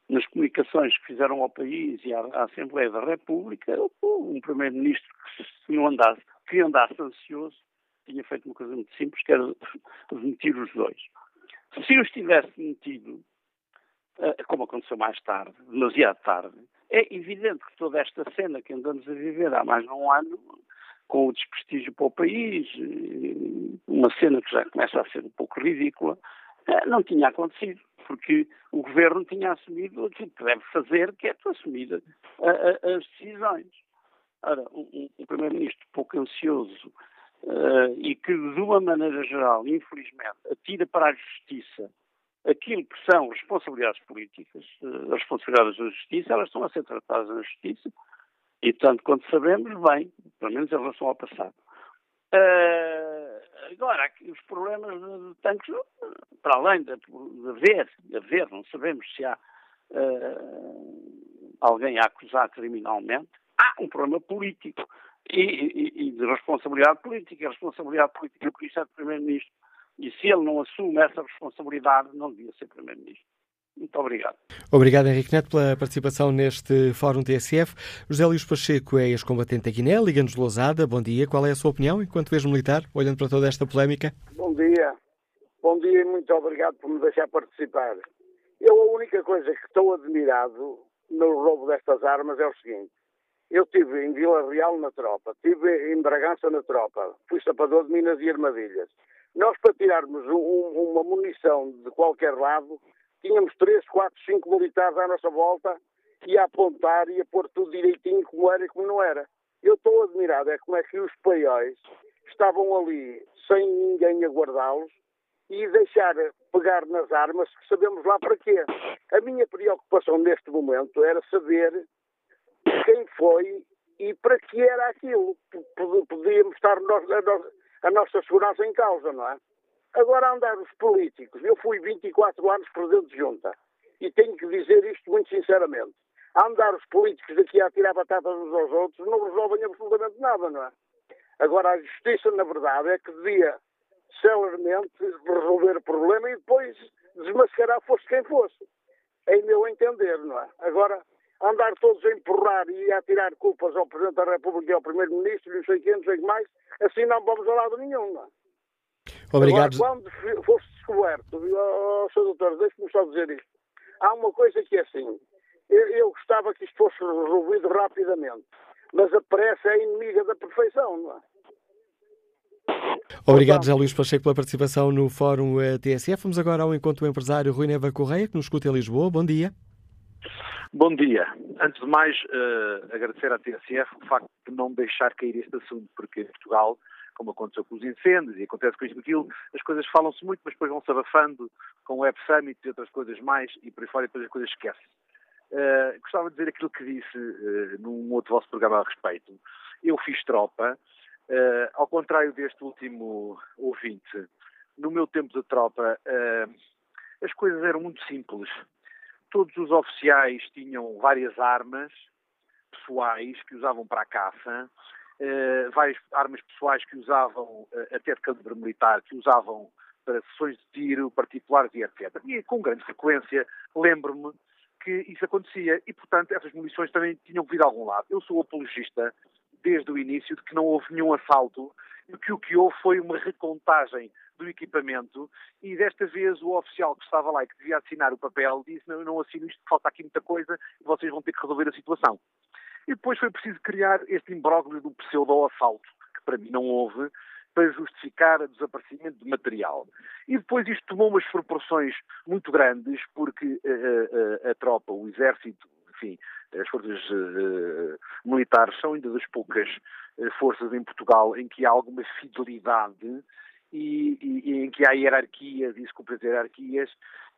nas, comunicações que fizeram ao país e à, à Assembleia da República, um Primeiro-Ministro que, se não andasse, que andasse ansioso tinha feito uma coisa muito simples, que era demitir os dois. Se os tivesse demitido, eh, como aconteceu mais tarde, demasiado tarde, é evidente que toda esta cena que andamos a viver há mais de um ano, com o desprestígio para o país, uma cena que já começa a ser um pouco ridícula, eh, não tinha acontecido, porque o governo tinha assumido aquilo que deve fazer, que é assumir a, a, as decisões. Ora, um, primeiro-ministro pouco ansioso e que, de uma maneira geral, infelizmente, atira para a justiça aquilo que são responsabilidades políticas, eh, as responsabilidades da justiça, elas estão a ser tratadas na justiça e, tanto quanto sabemos, bem, pelo menos em relação ao passado. Uh, agora, os problemas de tanques, para além de, de haver, de haver, não sabemos se há uh, alguém a acusar criminalmente, há um problema político e, e, e de responsabilidade política. A responsabilidade política, por isso, é do Primeiro-Ministro. E se ele não assume essa responsabilidade, não devia ser Primeiro-Ministro. Muito obrigado. Obrigado, Henrique Neto, pela participação neste Fórum TSF. José Luís Pacheco é ex-combatente da Guiné, Liga-nos Lousada. Bom dia. Qual é a sua opinião enquanto ex-militar, olhando para toda esta polémica? Bom dia. Bom dia e muito obrigado por me deixar participar. Eu, a única coisa que estou admirado no roubo destas armas é o seguinte. Eu estive em Vila Real na tropa, estive em Bragança na tropa, fui sapador de minas e armadilhas. Nós, para tirarmos um, uma munição de qualquer lado, tínhamos três, quatro, cinco militares à nossa volta e a apontar e a pôr tudo direitinho como era e como não era. Eu estou admirado é como é que os paióis estavam ali sem ninguém a guardá-los e deixar pegar nas armas que sabemos lá para quê. A minha preocupação neste momento era saber quem foi e para que era aquilo. Podíamos estar a, a nossa segurança em causa, não é? Agora, andar os políticos, eu fui 24 anos presidente de junta e tenho que dizer isto muito sinceramente. Andar os políticos daqui a tirar batatas uns aos outros não resolvem absolutamente nada, não é? Agora, a justiça, na verdade, é que devia celermente resolver o problema e depois desmascarar fosse quem fosse. Em meu entender, não é? Agora, andar todos a empurrar e a tirar culpas ao Presidente da República e ao Primeiro-Ministro, não sei quem, não sei o que mais, assim não vamos a lado nenhum, não é? Obrigado. Agora, quando fosse descoberto, oh, Sr. Doutor, deixe-me só dizer isto. Há uma coisa que é assim, eu, eu gostava que isto fosse resolvido rapidamente, mas a pressa é inimiga da perfeição, não é? Obrigado, José Luís Pacheco, pela participação no Fórum eh, TSF. Vamos agora ao encontro do empresário Rui Neva Correia, que nos escuta em Lisboa. Bom dia. Bom dia. Antes de mais, uh, agradecer à TSF o facto de não deixar cair este assunto, porque em Portugal como aconteceu com os incêndios e acontece com isto e aquilo, as coisas falam-se muito, mas depois vão-se abafando com o Web Summit e outras coisas mais, e por aí fora depois as coisas esquecem. Uh, gostava de dizer aquilo que disse uh, num outro vosso programa a respeito. Eu fiz tropa, uh, ao contrário deste último ouvinte, no meu tempo de tropa, as coisas eram muito simples. Todos os oficiais tinham várias armas pessoais que usavam para a caça, uh, várias armas pessoais que usavam, uh, até de calibre militar, que usavam para sessões de tiro particulares e etc. E com grande frequência lembro-me que isso acontecia e, portanto, essas munições também tinham vindo de algum lado. Eu sou apologista desde o início de que não houve nenhum assalto e que o que houve foi uma recontagem do equipamento e desta vez o oficial que estava lá e que devia assinar o papel disse não, não assino isto, falta aqui muita coisa e vocês vão ter que resolver a situação. E depois foi preciso criar este imbróglio do pseudo-assalto, que para mim não houve, para justificar o desaparecimento de material. E depois isto tomou umas proporções muito grandes, porque uh, uh, a tropa, o exército, enfim, as forças uh, militares são ainda das poucas forças em Portugal em que há alguma fidelidade e, e, em que há hierarquias e se cumpre as hierarquias,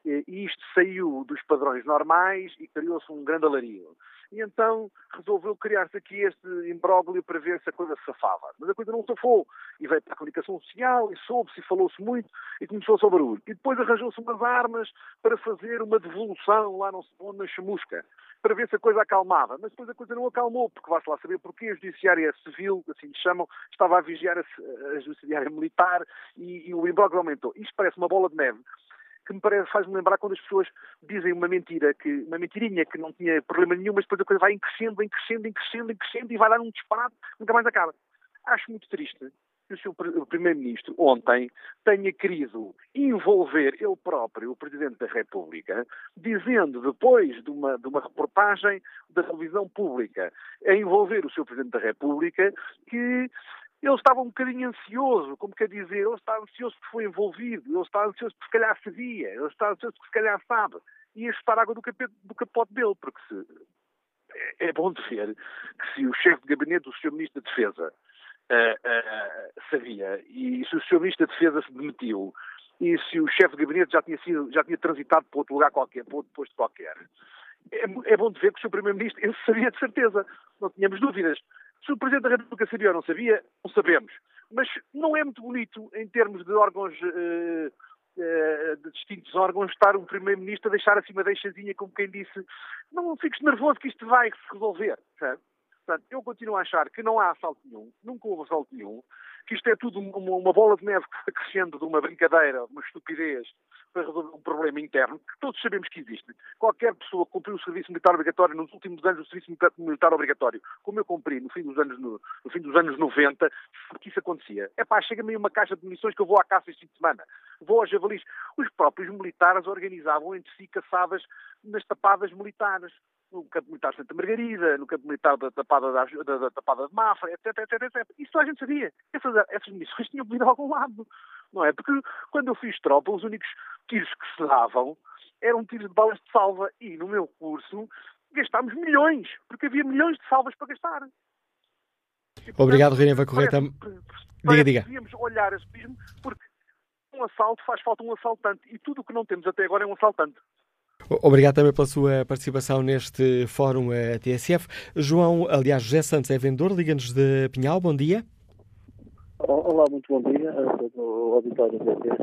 e isto saiu dos padrões normais e criou-se um grande alarido. E então resolveu criar-se aqui este imbróglio para ver se a coisa se safava. Mas a coisa não safou. E veio para a comunicação social, e soube-se, e falou-se muito, e começou-se ao barulho. E depois arranjou-se umas armas para fazer uma devolução lá não onde, na chamusca, para ver se a coisa acalmava. Mas depois a coisa não acalmou, porque vai-se lá saber porquê a judiciária civil, assim lhe chamam, estava a vigiar a, a judiciária militar e, e o imbróglio aumentou. Isto parece uma bola de neve que me parece, faz-me lembrar quando as pessoas dizem uma mentira, que, uma mentirinha que não tinha problema nenhum, mas depois a coisa vai crescendo, em crescendo, em crescendo, em crescendo e vai dar um disparate, nunca mais acaba. Acho muito triste que o seu Primeiro-Ministro ontem tenha querido envolver ele próprio, o Presidente da República, dizendo depois de uma, de uma reportagem da televisão pública, a envolver o seu Presidente da República, que ele estava um bocadinho ansioso, como quer dizer, ele está ansioso porque foi envolvido, ele está ansioso porque se calhar sabia, ele está ansioso porque se calhar sabe, e ia chutar água do, capete, do capote dele, porque se, é, é bom de ver que se o chefe de gabinete do Sr. Ministro da Defesa uh, sabia, e se o Sr. Ministro da Defesa se demitiu, e se o chefe de gabinete já tinha, sido, já tinha transitado para outro lugar qualquer, para outro posto qualquer, é, é bom de ver que o Sr. Primeiro-Ministro, ele sabia de certeza, não tínhamos dúvidas. Se o Presidente da República sabia ou não sabia, não sabemos. Mas não é muito bonito, em termos de órgãos, uh, uh, de distintos órgãos, estar um Primeiro-Ministro a deixar acima da chazinha, como quem disse, não fiques nervoso que isto vai se resolver. Sabe? Portanto, eu continuo a achar que não há assalto nenhum, nunca houve assalto nenhum, que isto é tudo uma, uma bola de neve crescendo de uma brincadeira, uma estupidez, para resolver um problema interno, que todos sabemos que existe. Qualquer pessoa que cumpriu o serviço militar obrigatório nos últimos anos do serviço militar obrigatório, como eu cumpri no fim dos anos, no, no fim dos anos 90, sabe que isso acontecia. É pá, chega-me uma caixa de munições que eu vou à caça este fim de semana. Vou aos javalis. Os próprios militares organizavam entre si caçadas nas tapadas militares no campo militar de Santa Margarida, no campo militar da Tapada, da, da, da tapada de Mafra, etc, etc, etc. Isso a gente sabia. Essas, essas missões (laughs) tinham vindo a algum lado. Não é? Porque quando eu fiz tropa, os únicos tiros que se davam eram tiros de balas de salva. E no meu curso gastámos milhões, porque havia milhões de salvas para gastar. Obrigado, Reneva Correta. Diga, diga. Devíamos olhar esse mesmo, porque um assalto faz falta um assaltante. E tudo o que não temos até agora é um assaltante. Obrigado também pela sua participação neste fórum TSF. João, aliás, José Santos é vendedor, liga-nos de Pinhal, bom dia. Olá, muito bom dia a auditório da TSF.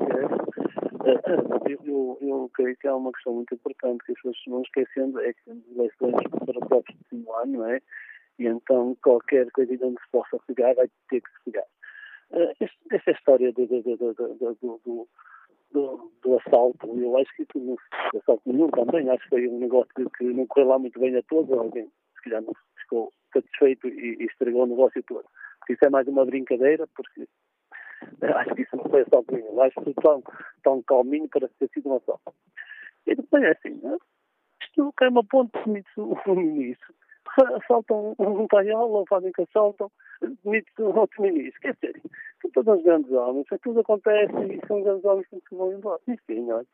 Eu, eu creio que há uma questão muito importante que as pessoas não esquecendo, é que temos eleições para o próximo ano, não é? E então qualquer coisa onde se possa pegar vai ter que se pegar. Esta história do, do, do, do do, do, assalto. Eu acho que isso não assalto nenhum também. Acho que foi um negócio que, não correu lá muito bem a todos. Alguém, se calhar, não ficou satisfeito e, e estragou o negócio todo. Porque isso é mais uma brincadeira, porque (laughs) acho que isso não foi assalto nenhum. Acho que tão, tão calminho para ter sido um assalto. E depois é assim, né? isto cai uma ponte de um (laughs) ministro. Assaltam um, um paiol ou fazem que assaltam demite um outro ministro. Quer dizer, são todos grandes homens, tudo acontece e são grandes homens que vão embora. Enfim, olha.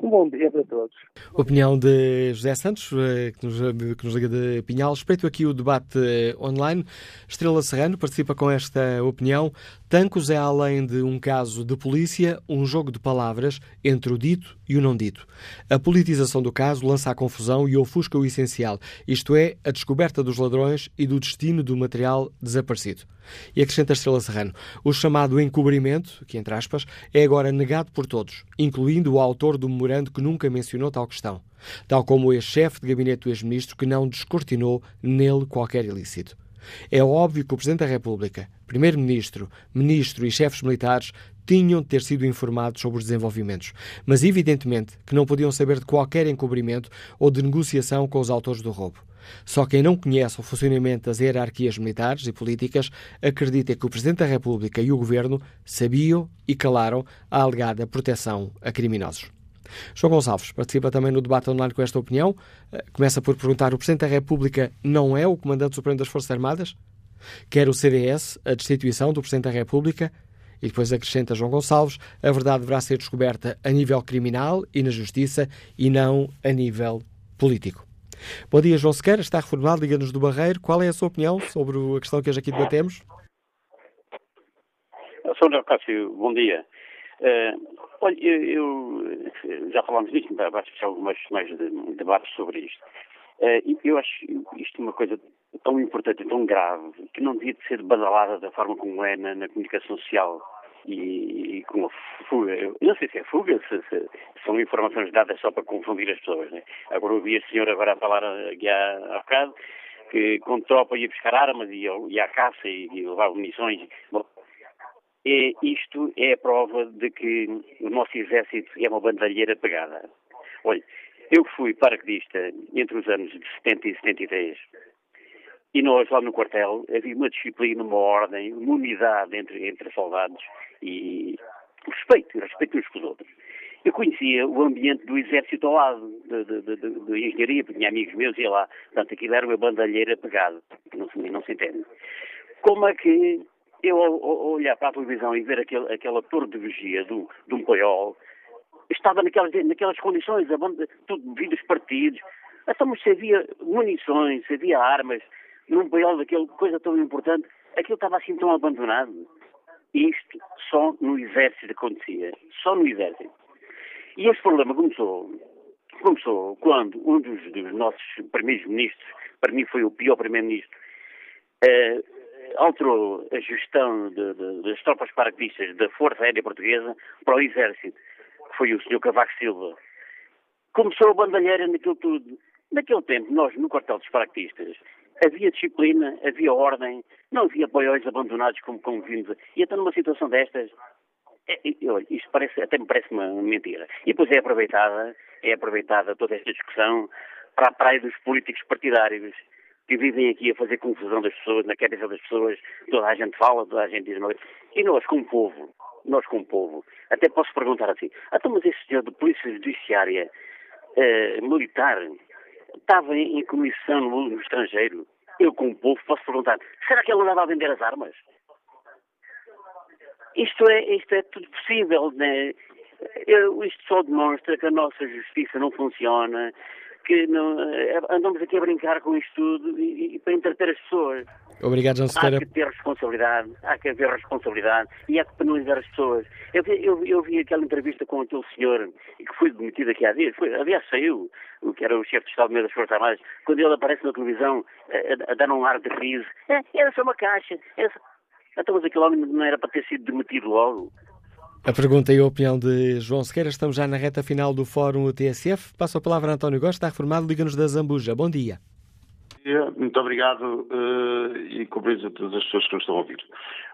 Um bom dia para todos. Opinião de José Santos, eh, que nos, que nos liga de Pinhal. Respeito aqui o debate eh, online. Estrela Serrano participa com esta opinião. Tancos é, além de um caso de polícia, um jogo de palavras entre o dito e o não dito. A politização do caso lança a confusão e ofusca o essencial, isto é, a descoberta dos ladrões e do destino do material desaparecido. E acrescenta Estrela Serrano, o chamado encobrimento, que entre aspas, é agora negado por todos, incluindo o autor do memorando que nunca mencionou tal questão, tal como o ex-chefe de gabinete do ex-ministro que não descortinou nele qualquer ilícito. É óbvio que o Presidente da República, Primeiro-Ministro, Ministro e chefes militares tinham de ter sido informados sobre os desenvolvimentos, mas evidentemente que não podiam saber de qualquer encobrimento ou de negociação com os autores do roubo. Só quem não conhece o funcionamento das hierarquias militares e políticas acredita que o Presidente da República e o Governo sabiam e calaram a alegada proteção a criminosos. João Gonçalves participa também no debate online com esta opinião. Eh, começa por perguntar: o Presidente da República não é o Comandante Supremo das Forças Armadas? Quer o CDS a destituição do Presidente da República? E depois acrescenta João Gonçalves: a verdade deverá ser descoberta a nível criminal e na justiça e não a nível político. Bom dia, João Sequeira, está reformado, liga-nos do Barreiro. Qual é a sua opinião sobre a questão que hoje aqui debatemos? Sr. Cássio, bom dia. Uh, olha, eu, eu, já falámos disto, mas vai ser algumas mais de, debates sobre isto. Uh, eu acho isto uma coisa tão importante tão grave que não devia ser badalada da forma como é na, na comunicação social e, e, com a fuga. Eu não sei se é fuga, se, se, são informações dadas só para confundir as pessoas. Né? Agora ouvi a senhora agora a falar aqui há, há bocado que com tropa ia buscar armas e ia à caça e, e levar munições. Bom, é, isto é a prova de que o nosso exército é uma bandalheira pegada. Olha, eu fui paraquedista entre os anos de 70 e 73 e nós lá no quartel havia uma disciplina, uma ordem, uma unidade entre, entre soldados e respeito, respeito uns com os outros. Eu conhecia o ambiente do exército ao lado, da engenharia, porque tinha amigos meus e ia lá. Portanto, aquilo era uma bandalheira pegada, não não se entende. Como é que eu, ao, olhar para a televisão e ver aquele, aquela torre de vigia do, de um paiol, estava naquelas, naquelas condições, tudo vindo partidos. Então, mas se havia munições, se havia armas, num paiol daquela coisa tão importante, aquilo estava assim tão abandonado. Isto só no exército acontecia. Só no exército. E este problema começou começou quando um dos, dos nossos primeiros ministros, para mim foi o pior primeiro-ministro, uh, alterou a gestão de, de, das tropas paraquedistas da Força Aérea Portuguesa para o Exército, que foi o Sr. Cavaco Silva. Começou a bandalheira naquilo tudo. Naquele tempo, nós, no quartel dos paraquedistas, havia disciplina, havia ordem, não havia apoios abandonados como, como vimos. E então, numa situação destas, é, olha, isto parece, até me parece uma mentira. E depois é aproveitada, é aproveitada toda esta discussão para a praia dos políticos partidários que vivem aqui a fazer confusão das pessoas, na cabeça das pessoas, toda a gente fala, toda a gente diz mal. E nós, como povo, nós como povo, até posso perguntar assim, então mas esse senhor de polícia judiciária eh, militar estava em, em comissão no, no, estrangeiro, eu como povo posso perguntar, será que ele andava a vender as armas? Isto é, isto é tudo possível, né? Eu, isto só demonstra que a nossa justiça não funciona, que não, eh, andamos aqui a brincar com isto tudo e, e para entreter as pessoas. Obrigado, João Sequeira. Há que ter responsabilidade, há que haver responsabilidade e há que penalizar as pessoas. Eu vi, eu, eu vi aquela entrevista com aquele senhor que foi demitido aqui há dias, foi, aliás saiu, o que era o chefe de Estado-Maior das Forças Armadas, quando ele aparece na televisão a, a, a dar um ar de riso. É, era só uma caixa. Era só... Então, mas aquele homem não era para ter sido demitido logo. A pergunta e a opinião de João Sequeira. Estamos já na reta final do Fórum TSF. Passo a palavra a António Gosta, reformado, liga-nos da Zambuja. Bom dia. Muito obrigado uh, e cumprimento a todas as pessoas que nos estão a ouvir.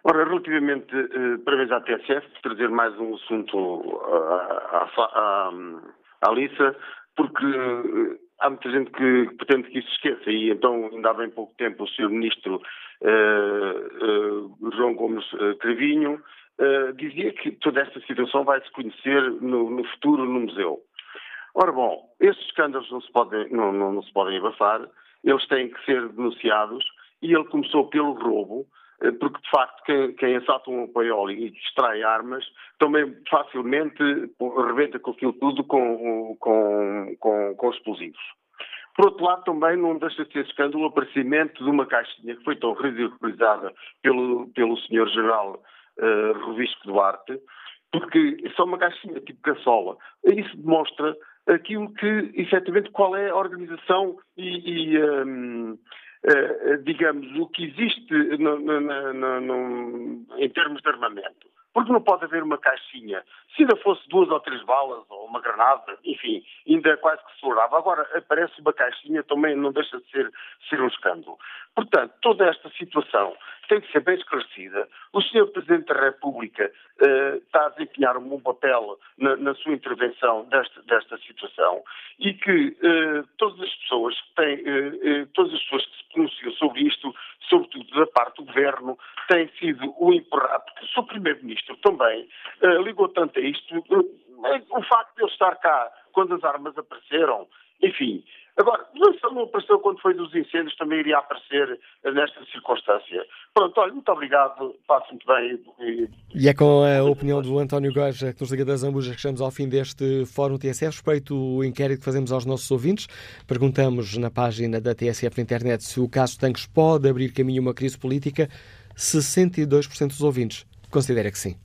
Ora, relativamente, uh, parabéns à TSF por trazer mais um assunto à, à, à Lissa, porque uh, há muita gente que, pretende que isso esqueça e então ainda há bem pouco tempo o Sr. Ministro João Gomes Cravinho uh, dizia que toda esta situação vai se conhecer no, no, futuro no museu. Ora bom, estes escândalos não se, podem, não, não, não se podem abafar, eles têm que ser denunciados e ele começou pelo roubo, eh, porque de facto quem, quem assalta um apoioli e distrai armas também facilmente rebenta com aquilo tudo com, com, com, com explosivos. Por outro lado, também não deixa de ser escândalo o aparecimento de uma caixinha que foi tão ridicularizada pelo, pelo Sr. General uh, Rovisco Duarte, porque é só uma caixinha tipo caçola. Isso demonstra aquilo que, efetivamente, qual é a organização e, e um, uh, eh, digamos, o que existe no, no, no, em termos de armamento. Porque não pode haver uma caixinha. Se ainda fosse duas ou três balas ou uma granada, enfim, ainda quase que se tolerava. Agora aparece uma caixinha, também não deixa de ser, ser um escândalo. Portanto, toda esta situação tem que ser bem esclarecida. O Sr. Presidente da República uh, está a desempenhar um bom papel na, na sua intervenção desta, desta, situação e que uh, todas as pessoas que têm, uh, todas as pessoas que se pronunciam sobre isto, sobretudo da parte do Governo, têm sido o empurrado, porque o Sr. Primeiro-Ministro também ligou tanto a isto, o facto de ele estar cá quando as armas apareceram, enfim, Agora, não apareceu quando foi dos incêndios, também iria aparecer nesta circunstância. Pronto, olha, muito obrigado, passo muito bem. E, é com a opinião do António Goja, que nos liga das Ambujas, que chegamos ao fim deste Fórum TSF. Respeito o inquérito que fazemos aos nossos ouvintes. Perguntamos na página da TSF na internet se o caso Tanques pode abrir caminho a uma crise política. 62% dos ouvintes considera que sim.